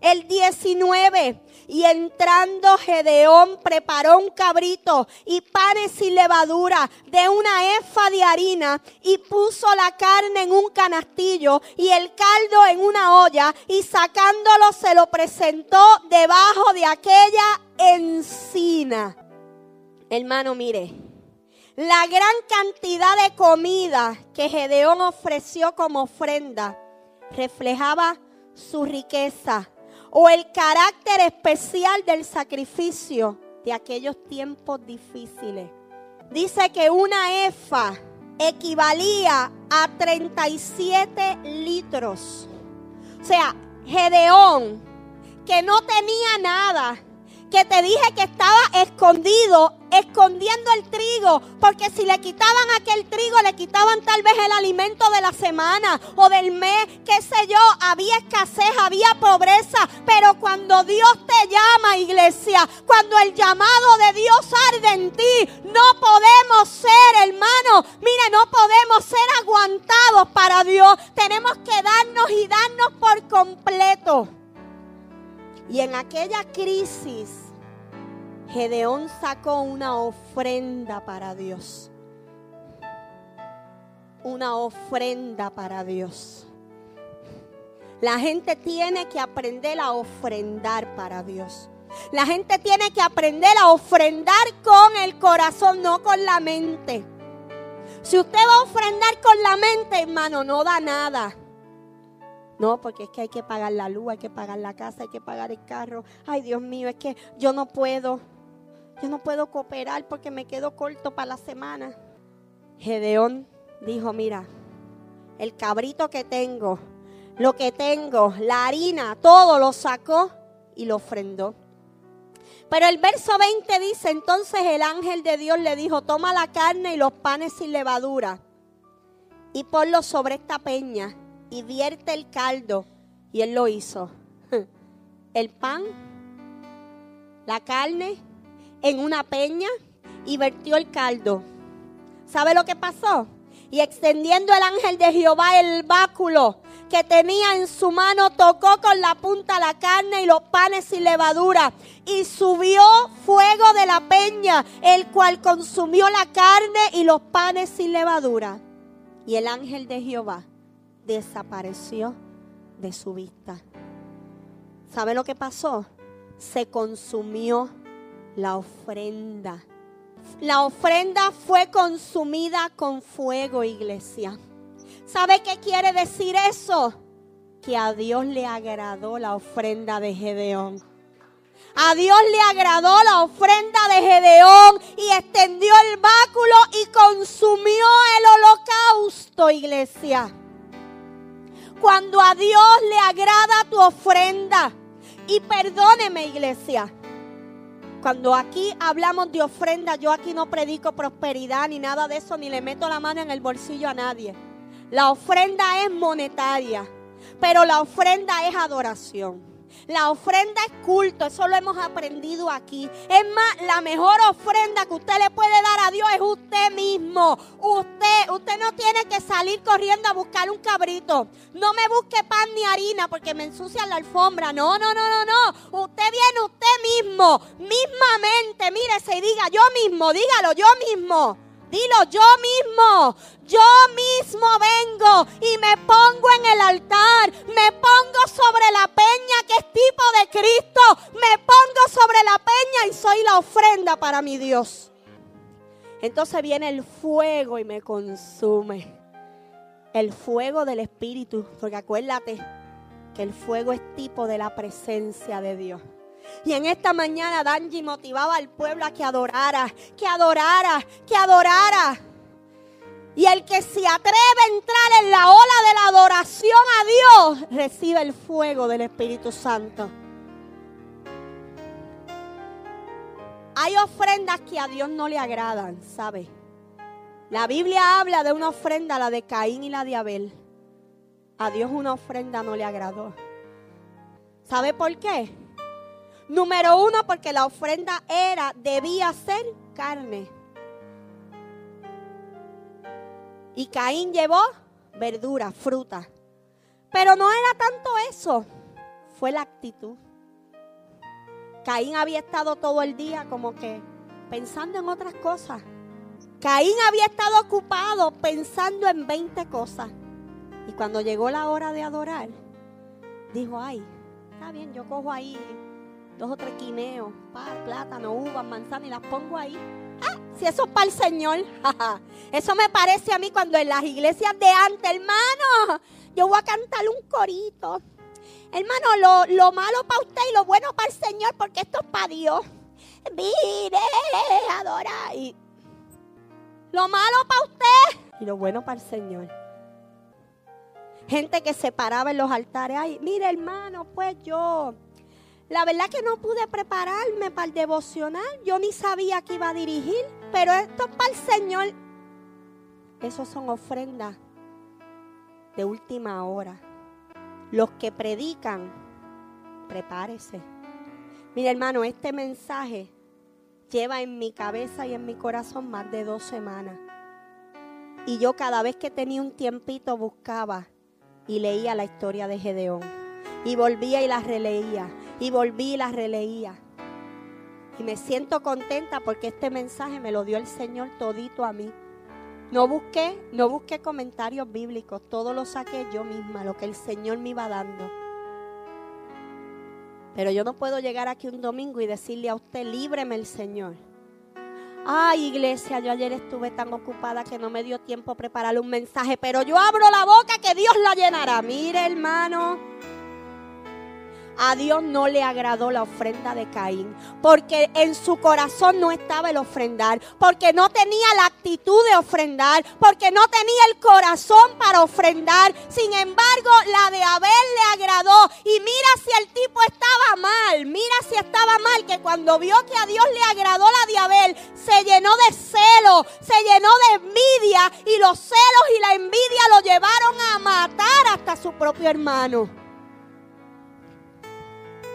El 19. Y entrando Gedeón preparó un cabrito y panes sin levadura de una efa de harina y puso la carne en un canastillo y el caldo en una olla y sacándolo se lo presentó debajo de aquella encina. Hermano, mire, la gran cantidad de comida que Gedeón ofreció como ofrenda reflejaba su riqueza o el carácter especial del sacrificio de aquellos tiempos difíciles. Dice que una efa equivalía a 37 litros. O sea, Gedeón, que no tenía nada, que te dije que estaba escondido, escondiendo el trigo, porque si le quitaban aquel trigo, le quitaban tal vez el alimento de la semana o del mes, qué sé yo, había escasez, había pobreza, pero cuando Dios te llama, iglesia, cuando el llamado de Dios arde en ti, no podemos ser, hermano, mire, no podemos ser aguantados para Dios, tenemos que darnos y darnos por completo. Y en aquella crisis, Gedeón sacó una ofrenda para Dios. Una ofrenda para Dios. La gente tiene que aprender a ofrendar para Dios. La gente tiene que aprender a ofrendar con el corazón, no con la mente. Si usted va a ofrendar con la mente, hermano, no da nada. No, porque es que hay que pagar la luz, hay que pagar la casa, hay que pagar el carro. Ay, Dios mío, es que yo no puedo. Yo no puedo cooperar porque me quedo corto para la semana. Gedeón dijo, mira, el cabrito que tengo, lo que tengo, la harina, todo lo sacó y lo ofrendó. Pero el verso 20 dice, entonces el ángel de Dios le dijo, toma la carne y los panes sin levadura y ponlo sobre esta peña y vierte el caldo. Y él lo hizo. El pan, la carne en una peña y vertió el caldo. ¿Sabe lo que pasó? Y extendiendo el ángel de Jehová el báculo que tenía en su mano, tocó con la punta la carne y los panes sin levadura. Y subió fuego de la peña, el cual consumió la carne y los panes sin levadura. Y el ángel de Jehová desapareció de su vista. ¿Sabe lo que pasó? Se consumió la ofrenda. La ofrenda fue consumida con fuego, iglesia. ¿Sabe qué quiere decir eso? Que a Dios le agradó la ofrenda de Gedeón. A Dios le agradó la ofrenda de Gedeón y extendió el báculo y consumió el holocausto, iglesia. Cuando a Dios le agrada tu ofrenda, y perdóneme, iglesia, cuando aquí hablamos de ofrenda, yo aquí no predico prosperidad ni nada de eso, ni le meto la mano en el bolsillo a nadie. La ofrenda es monetaria, pero la ofrenda es adoración. La ofrenda es culto, eso lo hemos aprendido aquí. Es más, la mejor ofrenda que usted le puede dar a Dios es usted mismo. Usted, usted no tiene que salir corriendo a buscar un cabrito. No me busque pan ni harina porque me ensucian la alfombra. No, no, no, no, no. Usted viene usted mismo, mismamente, mírese y diga yo mismo, dígalo yo mismo. Dilo yo mismo, yo mismo vengo y me pongo en el altar, me pongo sobre la peña que es tipo de Cristo, me pongo sobre la peña y soy la ofrenda para mi Dios. Entonces viene el fuego y me consume. El fuego del Espíritu, porque acuérdate que el fuego es tipo de la presencia de Dios. Y en esta mañana Danji motivaba al pueblo a que adorara, que adorara, que adorara. Y el que se atreve a entrar en la ola de la adoración a Dios, recibe el fuego del Espíritu Santo. Hay ofrendas que a Dios no le agradan, ¿sabe? La Biblia habla de una ofrenda, la de Caín y la de Abel. A Dios una ofrenda no le agradó. ¿Sabe por qué? Número uno, porque la ofrenda era, debía ser carne. Y Caín llevó verdura, fruta. Pero no era tanto eso, fue la actitud. Caín había estado todo el día como que pensando en otras cosas. Caín había estado ocupado pensando en 20 cosas. Y cuando llegó la hora de adorar, dijo, ay, está bien, yo cojo ahí dos o tres quineos, plátano, uvas, manzana y las pongo ahí. Ah, si eso es para el Señor, eso me parece a mí cuando en las iglesias de antes, hermano, yo voy a cantar un corito. Hermano, lo, malo para usted y lo bueno para el Señor, porque esto es para Dios. Mire, adora. Y lo malo para usted y lo bueno para el Señor. Gente que se paraba en los altares. Ay, mire, hermano, pues yo la verdad que no pude prepararme para el devocional. Yo ni sabía que iba a dirigir. Pero esto es para el Señor. Esos son ofrendas de última hora. Los que predican, prepárese. Mira hermano, este mensaje lleva en mi cabeza y en mi corazón más de dos semanas. Y yo cada vez que tenía un tiempito buscaba y leía la historia de Gedeón. Y volvía y la releía y volví y la releía. Y me siento contenta porque este mensaje me lo dio el Señor todito a mí. No busqué, no busqué comentarios bíblicos, todo lo saqué yo misma, lo que el Señor me iba dando. Pero yo no puedo llegar aquí un domingo y decirle a usted, líbreme el Señor. Ay, iglesia, yo ayer estuve tan ocupada que no me dio tiempo a prepararle un mensaje, pero yo abro la boca que Dios la llenará. Mire, hermano. A Dios no le agradó la ofrenda de Caín, porque en su corazón no estaba el ofrendar, porque no tenía la actitud de ofrendar, porque no tenía el corazón para ofrendar. Sin embargo, la de Abel le agradó. Y mira si el tipo estaba mal, mira si estaba mal, que cuando vio que a Dios le agradó la de Abel, se llenó de celo, se llenó de envidia, y los celos y la envidia lo llevaron a matar hasta su propio hermano.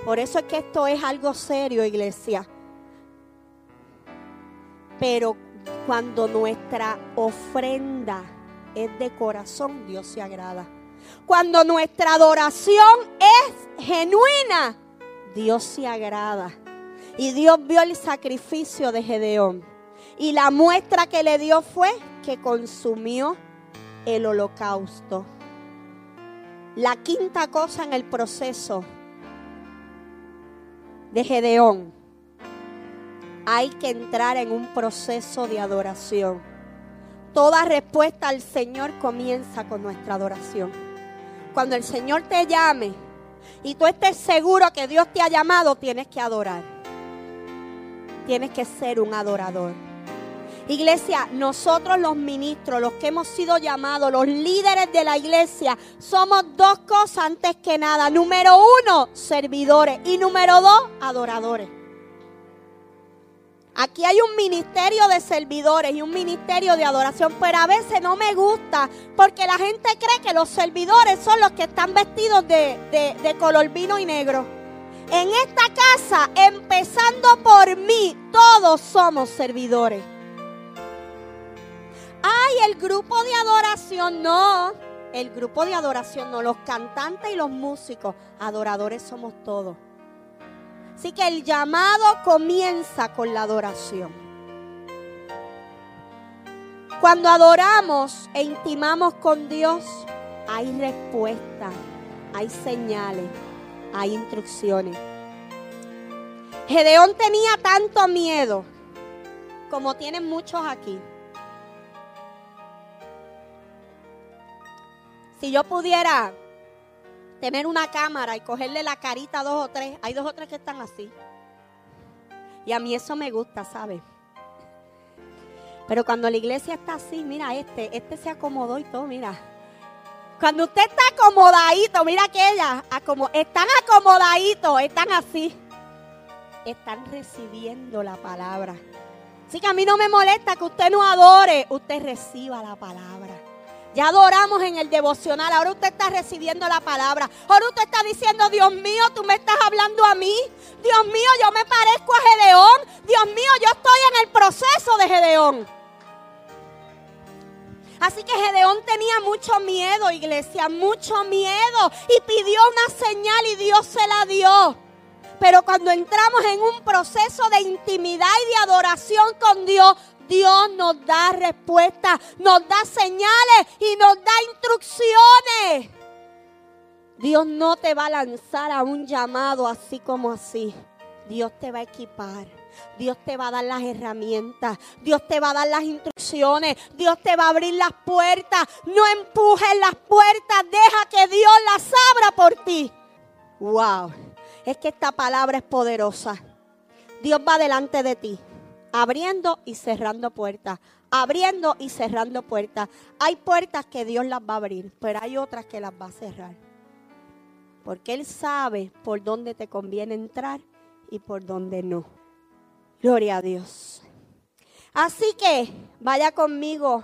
Por eso es que esto es algo serio, iglesia. Pero cuando nuestra ofrenda es de corazón, Dios se agrada. Cuando nuestra adoración es genuina, Dios se agrada. Y Dios vio el sacrificio de Gedeón. Y la muestra que le dio fue que consumió el holocausto. La quinta cosa en el proceso de Gedeón, hay que entrar en un proceso de adoración. Toda respuesta al Señor comienza con nuestra adoración. Cuando el Señor te llame, y tú estés seguro que Dios te ha llamado, tienes que adorar. Tienes que ser un adorador. Iglesia, nosotros los ministros, los que hemos sido llamados, los líderes de la iglesia, somos dos cosas antes que nada. Número uno, servidores. Y número dos, adoradores. Aquí hay un ministerio de servidores y un ministerio de adoración, pero a veces no me gusta porque la gente cree que los servidores son los que están vestidos de, de color vino y negro. En esta casa, empezando por mí, todos somos servidores. Ay, el grupo de adoración, no. El grupo de adoración, no. Los cantantes y los músicos, adoradores somos todos. Así que el llamado comienza con la adoración. Cuando adoramos e intimamos con Dios, hay respuesta, hay señales, hay instrucciones. Gedeón tenía tanto miedo como tienen muchos aquí. Si yo pudiera tener una cámara y cogerle la carita a dos o tres. Hay dos o tres que están así. Y a mí eso me gusta, ¿sabes? Pero cuando la iglesia está así, mira este, este se acomodó y todo, mira. Cuando usted está acomodadito, mira aquella, están acomodaditos, están así. Están recibiendo la palabra. Así que a mí no me molesta que usted no adore, usted reciba la palabra. Ya adoramos en el devocional. Ahora usted está recibiendo la palabra. Ahora usted está diciendo, Dios mío, tú me estás hablando a mí. Dios mío, yo me parezco a Gedeón. Dios mío, yo estoy en el proceso de Gedeón. Así que Gedeón tenía mucho miedo, iglesia, mucho miedo. Y pidió una señal y Dios se la dio. Pero cuando entramos en un proceso de intimidad y de adoración con Dios, Dios nos da respuestas, nos da señales y nos da instrucciones. Dios no te va a lanzar a un llamado así como así. Dios te va a equipar. Dios te va a dar las herramientas. Dios te va a dar las instrucciones. Dios te va a abrir las puertas. No empujes las puertas. Deja que Dios las abra por ti. Wow. Es que esta palabra es poderosa. Dios va delante de ti abriendo y cerrando puertas, abriendo y cerrando puertas. Hay puertas que Dios las va a abrir, pero hay otras que las va a cerrar. Porque Él sabe por dónde te conviene entrar y por dónde no. Gloria a Dios. Así que vaya conmigo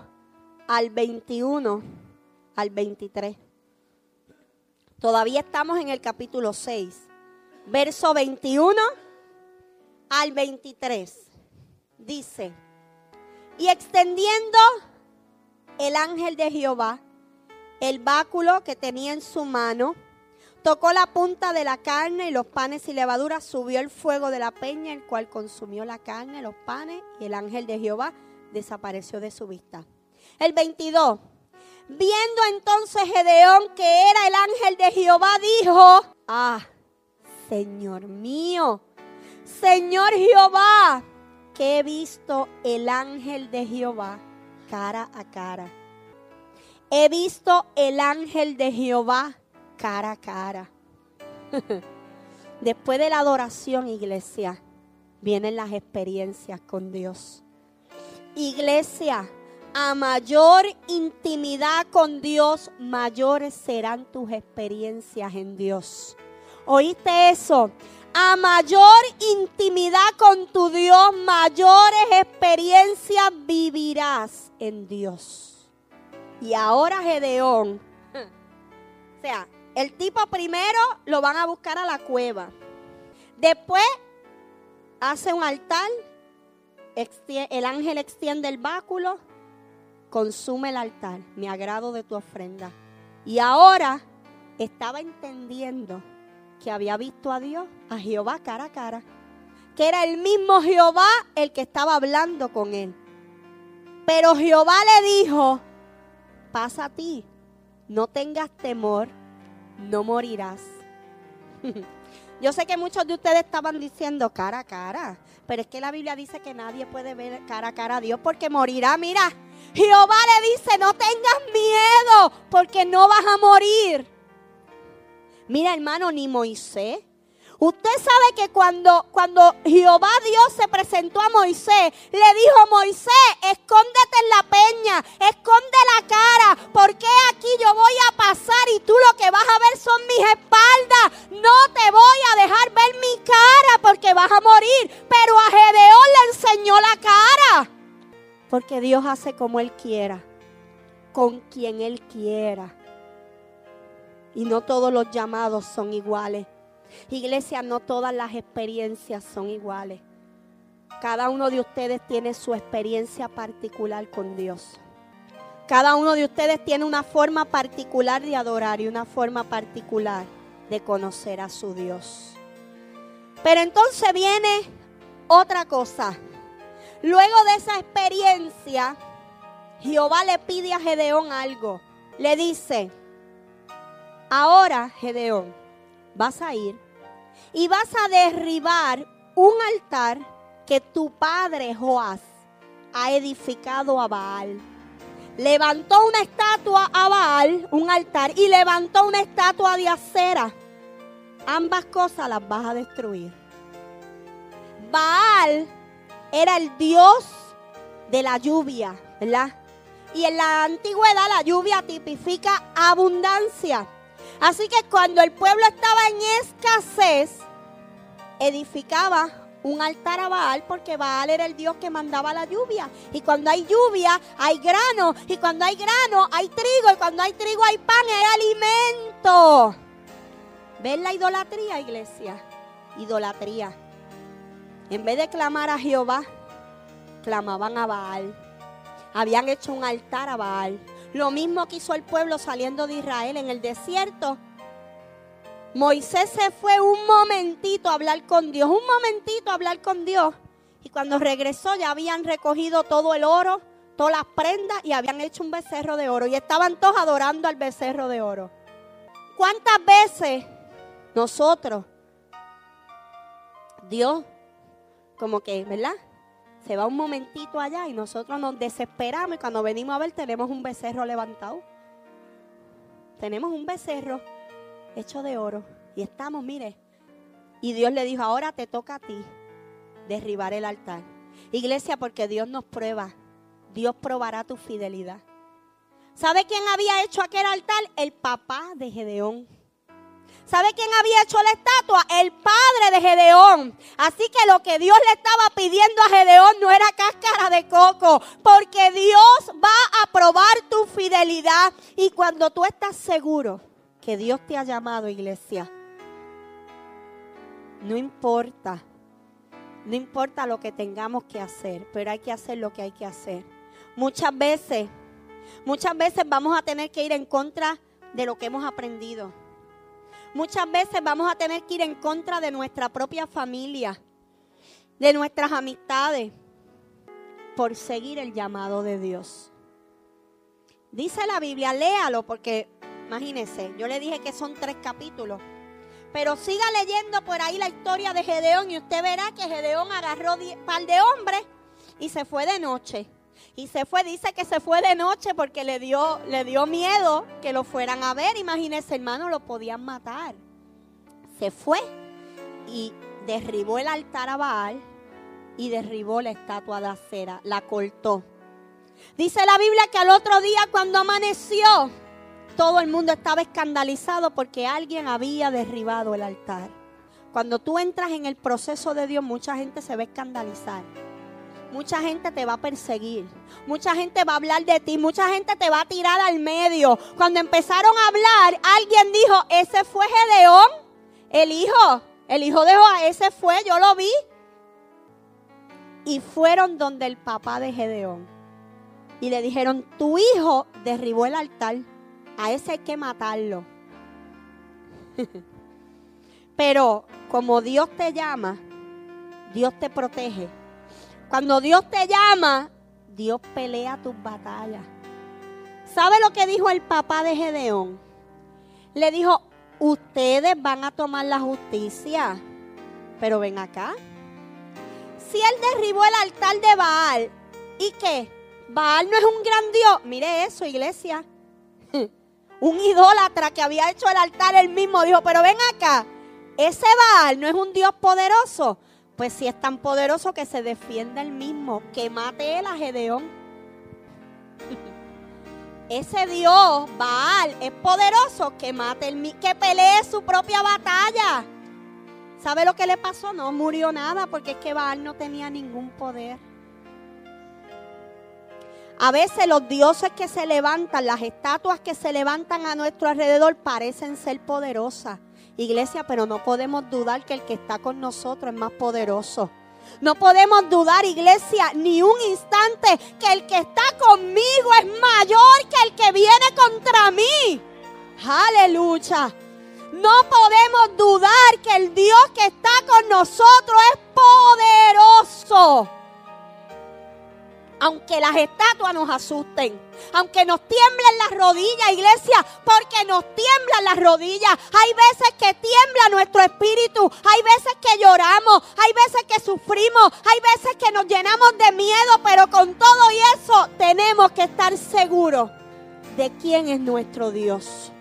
al 21, al 23. Todavía estamos en el capítulo 6, verso 21 al 23 dice, y extendiendo el ángel de Jehová el báculo que tenía en su mano, tocó la punta de la carne y los panes y levaduras, subió el fuego de la peña, el cual consumió la carne, los panes, y el ángel de Jehová desapareció de su vista. El 22. Viendo entonces Gedeón que era el ángel de Jehová, dijo, ah, Señor mío, Señor Jehová, que he visto el ángel de Jehová cara a cara. He visto el ángel de Jehová cara a cara. Después de la adoración, iglesia, vienen las experiencias con Dios. Iglesia, a mayor intimidad con Dios, mayores serán tus experiencias en Dios. ¿Oíste eso? A mayor intimidad con tu Dios, mayores experiencias vivirás en Dios. Y ahora Gedeón, o sea, el tipo primero lo van a buscar a la cueva. Después hace un altar, el ángel extiende el báculo, consume el altar, me agrado de tu ofrenda. Y ahora estaba entendiendo que había visto a Dios, a Jehová cara a cara, que era el mismo Jehová el que estaba hablando con él. Pero Jehová le dijo, pasa a ti, no tengas temor, no morirás. Yo sé que muchos de ustedes estaban diciendo cara a cara, pero es que la Biblia dice que nadie puede ver cara a cara a Dios porque morirá. Mira, Jehová le dice, no tengas miedo porque no vas a morir. Mira, hermano, ni Moisés. Usted sabe que cuando, cuando Jehová Dios se presentó a Moisés, le dijo, Moisés, escóndete en la peña, esconde la cara, porque aquí yo voy a pasar y tú lo que vas a ver son mis espaldas. No te voy a dejar ver mi cara porque vas a morir. Pero a Gedeón le enseñó la cara. Porque Dios hace como Él quiera, con quien Él quiera. Y no todos los llamados son iguales. Iglesia, no todas las experiencias son iguales. Cada uno de ustedes tiene su experiencia particular con Dios. Cada uno de ustedes tiene una forma particular de adorar y una forma particular de conocer a su Dios. Pero entonces viene otra cosa. Luego de esa experiencia, Jehová le pide a Gedeón algo. Le dice, ahora Gedeón, vas a ir y vas a derribar un altar que tu padre Joás ha edificado a Baal. Levantó una estatua a Baal, un altar, y levantó una estatua de acera. Ambas cosas las vas a destruir. Baal era el dios de la lluvia, ¿verdad? Y en la antigüedad la lluvia tipifica abundancia. Así que cuando el pueblo estaba en escasez, edificaba un altar a Baal porque Baal era el Dios que mandaba la lluvia. Y cuando hay lluvia, hay grano. Y cuando hay grano, hay trigo. Y cuando hay trigo, hay pan hay alimento. ¿Ven la idolatría, iglesia? Idolatría. En vez de clamar a Jehová, clamaban a Baal. Habían hecho un altar a Baal. Lo mismo que hizo el pueblo saliendo de Israel en el desierto. Moisés se fue un momentito a hablar con Dios, un momentito a hablar con Dios. Y cuando regresó ya habían recogido todo el oro, todas las prendas y habían hecho un becerro de oro. Y estaban todos adorando al becerro de oro. ¿Cuántas veces nosotros, Dios, como que, ¿verdad? Se va un momentito allá y nosotros nos desesperamos y cuando venimos a ver tenemos un becerro levantado. Tenemos un becerro hecho de oro y estamos, mire, y Dios le dijo, ahora te toca a ti derribar el altar. Iglesia, porque Dios nos prueba, Dios probará tu fidelidad. ¿Sabe quién había hecho aquel altar? El papá de Gedeón. ¿Sabe quién había hecho la estatua? El padre de Gedeón. Así que lo que Dios le estaba pidiendo a Gedeón no era cáscara de coco, porque Dios va a probar tu fidelidad. Y cuando tú estás seguro que Dios te ha llamado, iglesia, no importa, no importa lo que tengamos que hacer, pero hay que hacer lo que hay que hacer. Muchas veces, muchas veces vamos a tener que ir en contra de lo que hemos aprendido. Muchas veces vamos a tener que ir en contra de nuestra propia familia, de nuestras amistades, por seguir el llamado de Dios. Dice la Biblia, léalo porque, imagínense, yo le dije que son tres capítulos. Pero siga leyendo por ahí la historia de Gedeón y usted verá que Gedeón agarró un par de hombres y se fue de noche. Y se fue, dice que se fue de noche porque le dio, le dio miedo que lo fueran a ver. Imagínese, hermano, lo podían matar. Se fue y derribó el altar a Baal y derribó la estatua de acera, la cortó. Dice la Biblia que al otro día cuando amaneció, todo el mundo estaba escandalizado porque alguien había derribado el altar. Cuando tú entras en el proceso de Dios, mucha gente se va a escandalizar. Mucha gente te va a perseguir. Mucha gente va a hablar de ti. Mucha gente te va a tirar al medio. Cuando empezaron a hablar, alguien dijo, ese fue Gedeón, el hijo. El hijo de Joa, ese fue, yo lo vi. Y fueron donde el papá de Gedeón. Y le dijeron, tu hijo derribó el altar. A ese hay que matarlo. Pero como Dios te llama, Dios te protege. Cuando Dios te llama, Dios pelea tus batallas. ¿Sabe lo que dijo el papá de Gedeón? Le dijo, ustedes van a tomar la justicia. Pero ven acá. Si él derribó el altar de Baal, ¿y qué? Baal no es un gran Dios. Mire eso, iglesia. un idólatra que había hecho el altar él mismo, dijo, pero ven acá, ese Baal no es un Dios poderoso. Pues si es tan poderoso que se defienda el mismo, que mate él a Gedeón. Ese Dios, Baal, es poderoso, que mate el que pelee su propia batalla. ¿Sabe lo que le pasó? No murió nada porque es que Baal no tenía ningún poder. A veces los dioses que se levantan, las estatuas que se levantan a nuestro alrededor parecen ser poderosas. Iglesia, pero no podemos dudar que el que está con nosotros es más poderoso. No podemos dudar, iglesia, ni un instante que el que está conmigo es mayor que el que viene contra mí. Aleluya. No podemos dudar que el Dios que está con nosotros es poderoso aunque las estatuas nos asusten, aunque nos tiemblen las rodillas, iglesia, porque nos tiemblan las rodillas. Hay veces que tiembla nuestro espíritu, hay veces que lloramos, hay veces que sufrimos, hay veces que nos llenamos de miedo, pero con todo y eso tenemos que estar seguros de quién es nuestro Dios.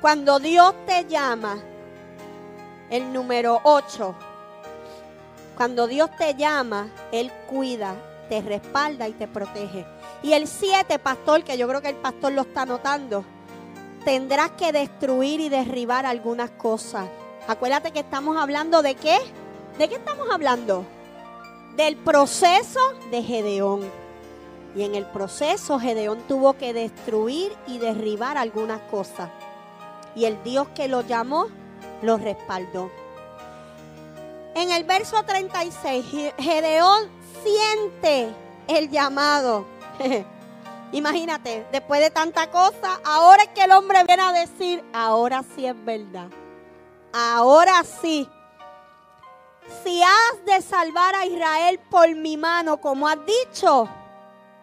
Cuando Dios te llama, el número 8, cuando Dios te llama, Él cuida, te respalda y te protege. Y el 7, pastor, que yo creo que el pastor lo está notando, tendrás que destruir y derribar algunas cosas. Acuérdate que estamos hablando de qué? ¿De qué estamos hablando? Del proceso de Gedeón. Y en el proceso Gedeón tuvo que destruir y derribar algunas cosas. Y el Dios que lo llamó lo respaldó. En el verso 36, Gedeón siente el llamado. Imagínate, después de tanta cosa, ahora es que el hombre viene a decir, ahora sí es verdad. Ahora sí. Si has de salvar a Israel por mi mano, como has dicho,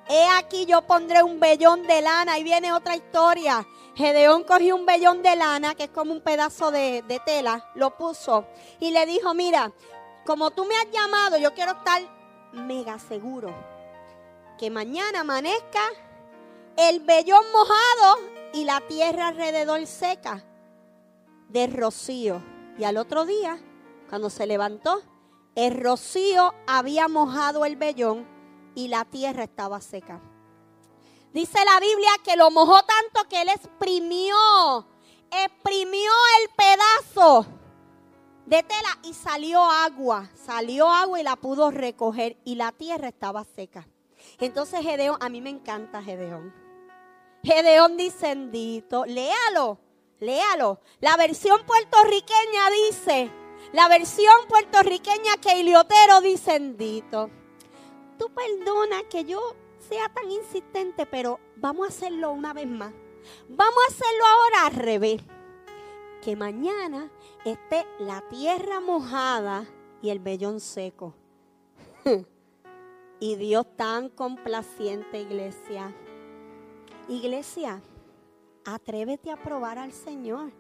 he aquí yo pondré un vellón de lana. Y viene otra historia. Gedeón cogió un vellón de lana, que es como un pedazo de, tela, lo puso y le dijo, mira, como tú me has llamado, yo quiero estar mega seguro que mañana amanezca el vellón mojado y la tierra alrededor seca de rocío. Y al otro día, cuando se levantó, el rocío había mojado el vellón y la tierra estaba seca. Dice la Biblia que lo mojó tanto que él exprimió, exprimió el pedazo de tela y salió agua, salió agua y la pudo recoger y la tierra estaba seca. Entonces Gedeón, a mí me encanta Gedeón. Gedeón dicendito, léalo, léalo. La versión puertorriqueña dice, la versión puertorriqueña que Iliotero dicendito. Tú perdona que yo sea tan insistente, pero vamos a hacerlo una vez más. Vamos a hacerlo ahora al revés. Que mañana esté la tierra mojada y el vellón seco. y Dios tan complaciente, iglesia. Iglesia, atrévete a probar al Señor.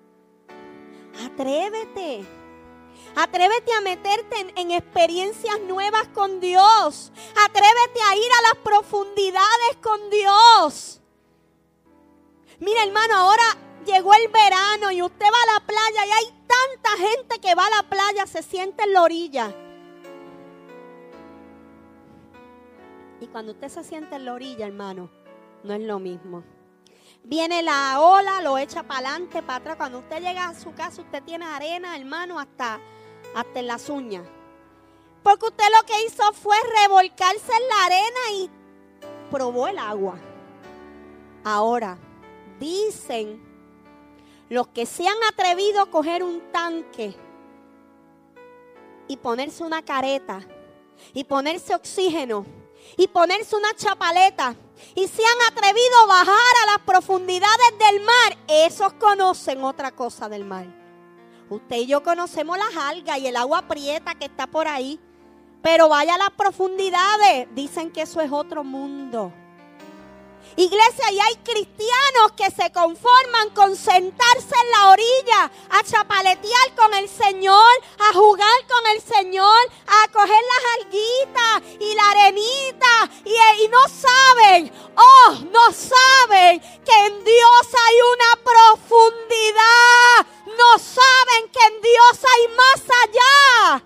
Atrévete. Atrévete a meterte en, experiencias nuevas con Dios. Atrévete a ir a las profundidades con Dios. Mira hermano, ahora llegó el verano y usted va a la playa y hay tanta gente que va a la playa, se siente en la orilla. Y cuando usted se siente en la orilla, hermano, no es lo mismo. Viene la ola, lo echa para adelante, para atrás. Cuando usted llega a su casa, usted tiene arena, hermano, hasta, hasta en las uñas. Porque usted lo que hizo fue revolcarse en la arena y probó el agua. Ahora, dicen los que se han atrevido a coger un tanque y ponerse una careta y ponerse oxígeno y ponerse una chapaleta y se han atrevido a bajar a las profundidades del mar, esos conocen otra cosa del mar. Usted y yo conocemos las algas y el agua prieta que está por ahí, pero vaya a las profundidades, dicen que eso es otro mundo. Iglesia, y hay cristianos que se conforman con sentarse en la orilla, a chapaletear con el Señor, a jugar con el Señor, a coger las alguitas y la arenita, y, y no saben, Oh, no saben que en Dios hay una profundidad. No saben que en Dios hay más allá.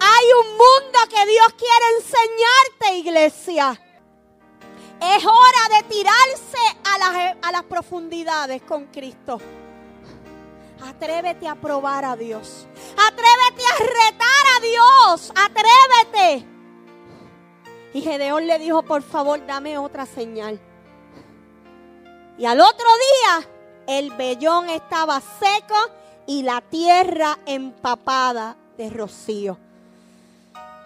Hay un mundo que Dios quiere enseñarte, iglesia. Es hora de tirarse a las, a las profundidades con Cristo. Atrévete a probar a Dios. Atrévete a retar a Dios. Atrévete. Y Gedeón le dijo, por favor, dame otra señal. Y al otro día, el vellón estaba seco y la tierra empapada de rocío.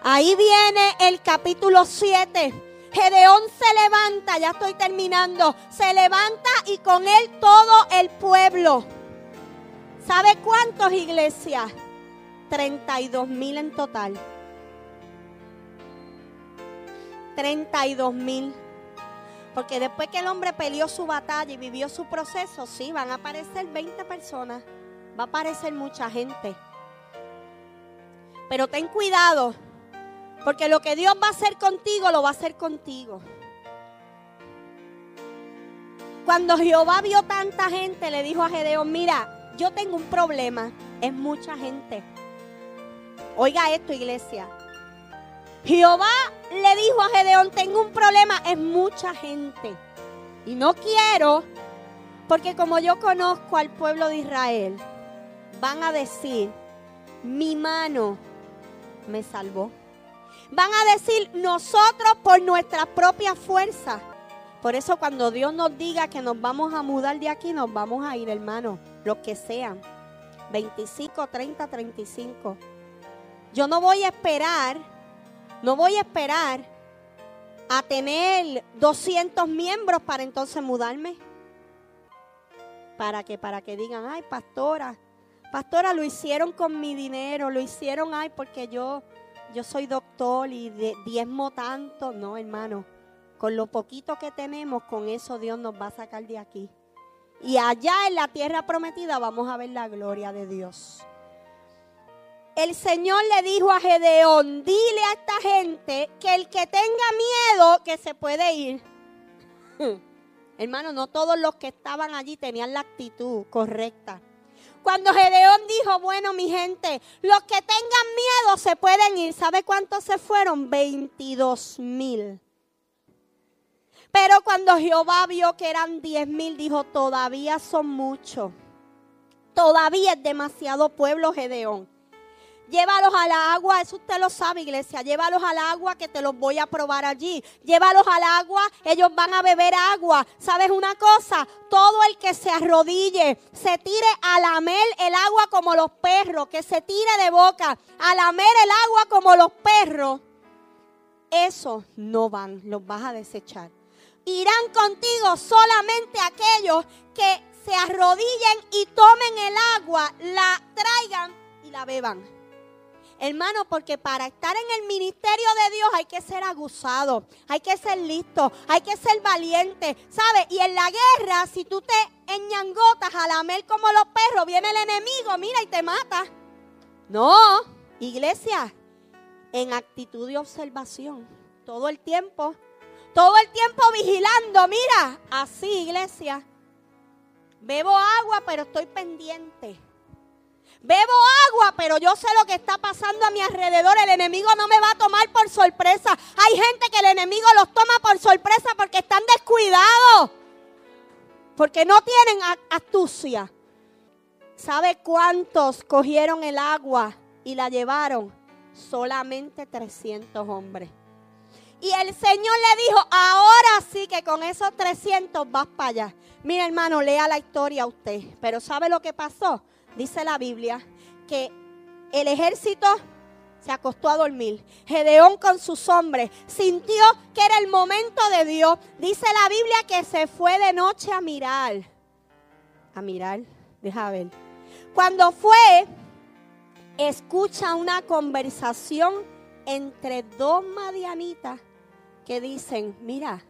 Ahí viene el capítulo 7. Gedeón se levanta, ya estoy terminando, se levanta y con él todo el pueblo. ¿Sabe cuántos iglesias? 32 mil en total. 32 mil. Porque después que el hombre peleó su batalla y vivió su proceso, sí, van a aparecer 20 personas. Va a aparecer mucha gente. Pero ten cuidado, porque lo que Dios va a hacer contigo, lo va a hacer contigo. Cuando Jehová vio tanta gente, le dijo a Gedeón, mira, yo tengo un problema, es mucha gente. Oiga esto, iglesia. Jehová le dijo a Gedeón, tengo un problema, es mucha gente. Y no quiero, porque como yo conozco al pueblo de Israel, van a decir, mi mano me salvó. Van a decir, nosotros por nuestra propia fuerza. Por eso cuando Dios nos diga que nos vamos a mudar de aquí, nos vamos a ir, hermano, lo que sean. 25, 30, 35. Yo no voy a esperar no voy a esperar a tener 200 miembros para entonces mudarme. ¿Para que Para que digan, ay, pastora, pastora, lo hicieron con mi dinero, lo hicieron, ay, porque yo, yo soy doctor y diezmo tanto. No, hermano, con lo poquito que tenemos, con eso Dios nos va a sacar de aquí. Y allá en la tierra prometida vamos a ver la gloria de Dios el Señor le dijo a Gedeón, dile a esta gente que el que tenga miedo, que se puede ir. Hermano, no todos los que estaban allí tenían la actitud correcta. Cuando Gedeón dijo, bueno, mi gente, los que tengan miedo se pueden ir. ¿Sabe cuántos se fueron? 22 mil. Pero cuando Jehová vio que eran 10 mil, dijo, todavía son muchos. Todavía es demasiado pueblo, Gedeón. Llévalos al agua, eso usted lo sabe, iglesia. Llévalos al agua que te los voy a probar allí. Llévalos al agua, ellos van a beber agua. ¿Sabes una cosa? Todo el que se arrodille, se tire a lamer el agua como los perros, que se tire de boca a lamer el agua como los perros. Eso no van, los vas a desechar. Irán contigo solamente aquellos que se arrodillen y tomen el agua, la traigan y la beban. Hermano, porque para estar en el ministerio de Dios hay que ser aguzado, hay que ser listo, hay que ser valiente, ¿sabes? Y en la guerra, si tú te enñangotas a lamer como los perros, viene el enemigo, mira, y te mata. No, iglesia, en actitud de observación, todo el tiempo, todo el tiempo vigilando, mira, así, iglesia. Bebo agua, pero estoy pendiente. Bebo agua, pero yo sé lo que está pasando a mi alrededor. El enemigo no me va a tomar por sorpresa. Hay gente que el enemigo los toma por sorpresa porque están descuidados. Porque no tienen astucia. ¿Sabe cuántos cogieron el agua y la llevaron? Solamente 300 hombres. Y el Señor le dijo, ahora sí que con esos 300 vas para allá. Mira hermano, lea la historia a usted. Pero ¿sabe lo que pasó? Dice la Biblia que el ejército se acostó a dormir. Gedeón con sus hombres sintió que era el momento de Dios. Dice la Biblia que se fue de noche a mirar. A mirar, deja ver. Cuando fue, escucha una conversación entre dos madianitas que dicen, mira,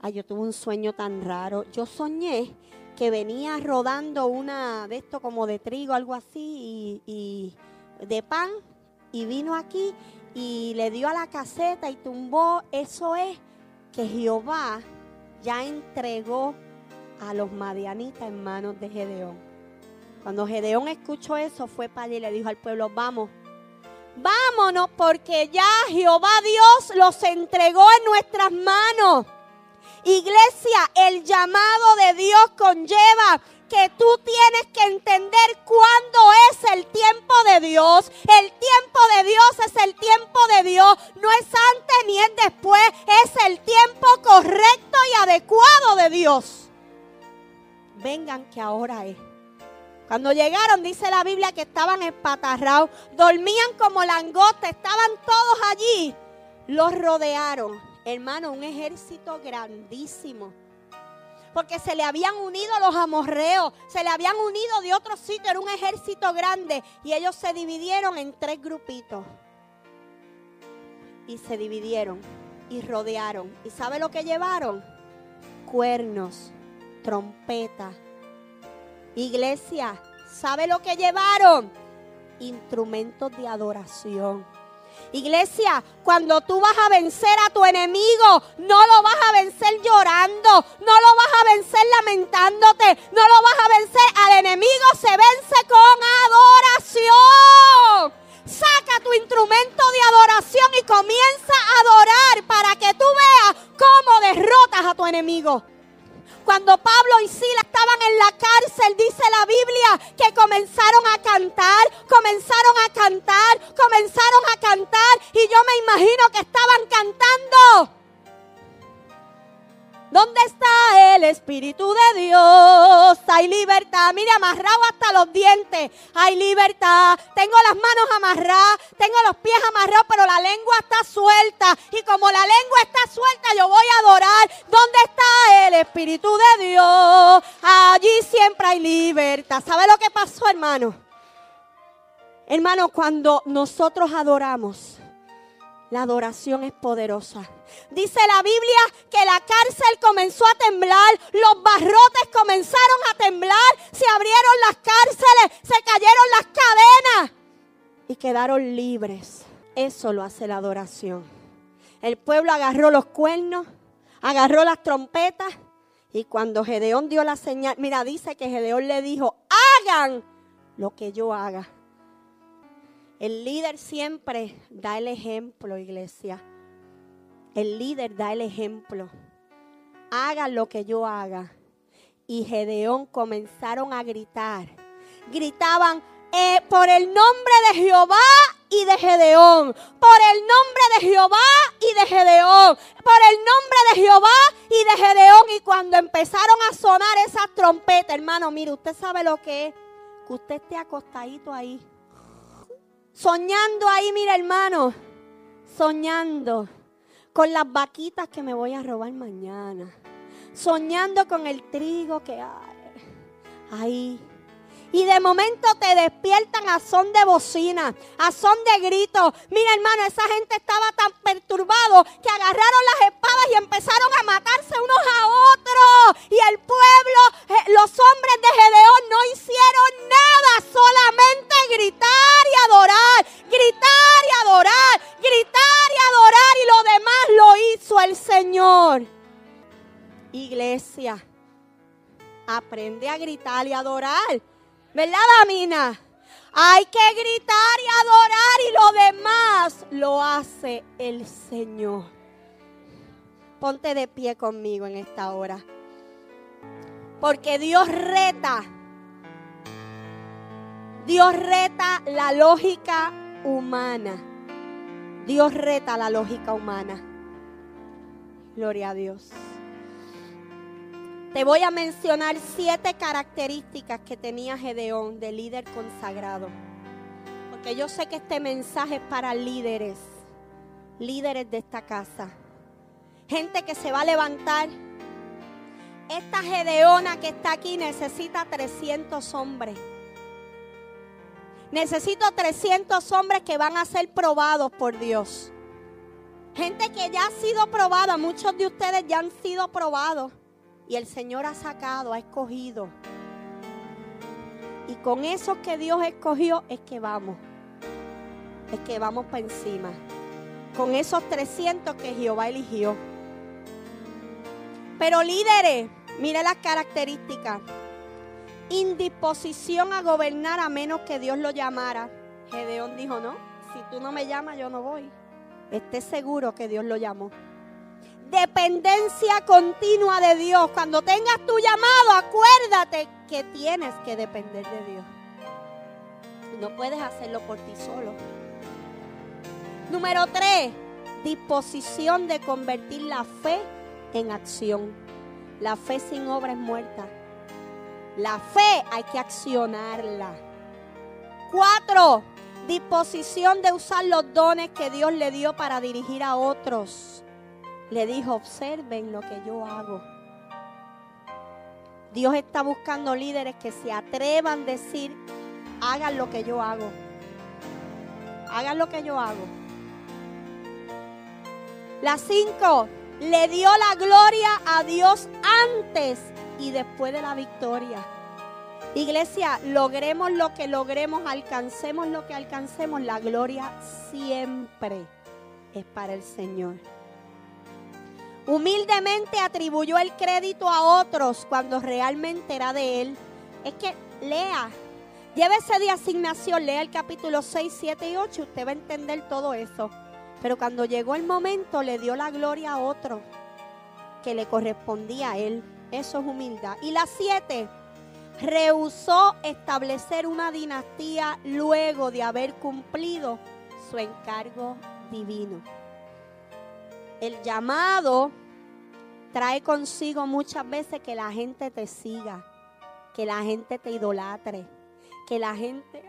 ay, yo tuve un sueño tan raro. Yo soñé que venía rodando una de esto como de trigo, algo así, y, de pan, y vino aquí y le dio a la caseta y tumbó. Eso es que Jehová ya entregó a los madianitas en manos de Gedeón. Cuando Gedeón escuchó eso, fue para allá y le dijo al pueblo, vamos, vámonos porque ya Jehová Dios los entregó en nuestras manos. Iglesia, el llamado de Dios conlleva que tú tienes que entender cuándo es el tiempo de Dios. El tiempo de Dios es el tiempo de Dios. No es antes ni es después. Es el tiempo correcto y adecuado de Dios. Vengan que ahora es. Cuando llegaron, dice la Biblia que estaban espatarrados, dormían como langostas, estaban todos allí. Los rodearon, hermano, un ejército grandísimo porque se le habían unido los amorreos, se le habían unido de otro sitio, era un ejército grande y ellos se dividieron en tres grupitos. Y se dividieron y rodearon. ¿Y sabe lo que llevaron? Cuernos, trompeta. Iglesia, ¿sabe lo que llevaron? Instrumentos de adoración. Iglesia, cuando tú vas a vencer a tu enemigo, no lo vas a vencer llorando, no lo vas a vencer lamentándote, no lo vas a vencer. Al enemigo se vence con adoración. Saca tu instrumento de adoración y comienza a adorar para que tú veas cómo derrotas a tu enemigo. Cuando Pablo y Sila estaban en la cárcel, dice la Biblia que comenzaron a cantar, comenzaron a cantar, comenzaron a cantar y yo me imagino que estaban cantando. ¿Dónde está el Espíritu de Dios? Hay libertad. Mire, amarrado hasta los dientes. Hay libertad. Tengo las manos amarradas, tengo los pies amarrados, pero la lengua está suelta. Y como la lengua está suelta, yo voy a adorar. ¿Dónde está el Espíritu de Dios? Allí siempre hay libertad. ¿Sabe lo que pasó, hermano? Hermano, cuando nosotros adoramos, la adoración es poderosa. Dice la Biblia que la cárcel comenzó a temblar, los barrotes comenzaron a temblar, se abrieron las cárceles, se cayeron las cadenas y quedaron libres. Eso lo hace la adoración. El pueblo agarró los cuernos, agarró las trompetas y cuando Gedeón dio la señal, mira, dice que Gedeón le dijo, hagan lo que yo haga. El líder siempre da el ejemplo, iglesia. El líder da el ejemplo. Haga lo que yo haga. Y Gedeón comenzaron a gritar. Gritaban eh, por el nombre de Jehová y de Gedeón. Por el nombre de Jehová y de Gedeón. Por el nombre de Jehová y de Gedeón. Y cuando empezaron a sonar esas trompetas, hermano, mire, usted sabe lo que es. Que usted esté acostadito ahí Soñando ahí, mira hermano, soñando con las vaquitas que me voy a robar mañana. Soñando con el trigo que hay. Ahí y de momento te despiertan a son de bocina, a son de gritos. Mira, hermano, esa gente estaba tan perturbado que agarraron las espadas y empezaron a matarse unos a otros. Y el pueblo, eh, los hombres de Gedeón no hicieron nada, solamente gritar y adorar, gritar y adorar, gritar y adorar. Y lo demás lo hizo el Señor. Iglesia, aprende a gritar y adorar. ¿Verdad, Damina? Hay que gritar y adorar y lo demás lo hace el Señor. Ponte de pie conmigo en esta hora. Porque Dios reta. Dios reta la lógica humana. Dios reta la lógica humana. Gloria a Dios. Te voy a mencionar siete características que tenía Gedeón de líder consagrado. Porque yo sé que este mensaje es para líderes, líderes de esta casa. Gente que se va a levantar. Esta Gedeona que está aquí necesita 300 hombres. Necesito 300 hombres que van a ser probados por Dios. Gente que ya ha sido probada, muchos de ustedes ya han sido probados. Y el Señor ha sacado, ha escogido. Y con eso que Dios escogió es que vamos. Es que vamos para encima. Con esos 300 que Jehová eligió. Pero líderes, mire las características. Indisposición a gobernar a menos que Dios lo llamara. Gedeón dijo, no, si tú no me llamas, yo no voy. Esté seguro que Dios lo llamó. Dependencia continua de Dios. Cuando tengas tu llamado, acuérdate que tienes que depender de Dios. No puedes hacerlo por ti solo. Número tres, disposición de convertir la fe en acción. La fe sin obra es muerta. La fe hay que accionarla. Cuatro, disposición de usar los dones que Dios le dio para dirigir a otros. Le dijo, observen lo que yo hago. Dios está buscando líderes que se atrevan a decir, hagan lo que yo hago. Hagan lo que yo hago. La cinco, le dio la gloria a Dios antes y después de la victoria. Iglesia, logremos lo que logremos, alcancemos lo que alcancemos, la gloria siempre es para el Señor. Humildemente atribuyó el crédito a otros cuando realmente era de él. Es que lea, llévese de asignación, lea el capítulo 6, 7 y 8, usted va a entender todo eso. Pero cuando llegó el momento le dio la gloria a otro que le correspondía a él. Eso es humildad. Y la siete, rehusó establecer una dinastía luego de haber cumplido su encargo divino. El llamado trae consigo muchas veces que la gente te siga, que la gente te idolatre, que la gente...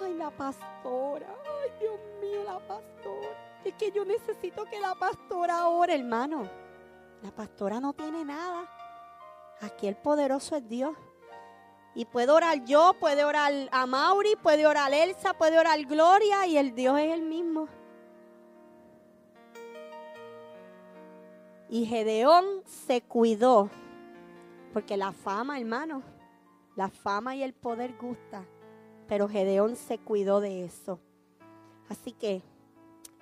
Ay, la pastora, ay Dios mío, la pastora. Es que yo necesito que la pastora ore, hermano. La pastora no tiene nada. Aquí el poderoso es Dios. Y puedo orar yo, puede orar a Mauri, puede orar Elsa, puede orar Gloria y el Dios es el mismo. Y Gedeón se cuidó, porque la fama, hermano, la fama y el poder gusta, pero Gedeón se cuidó de eso. Así que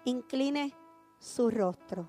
incline su rostro.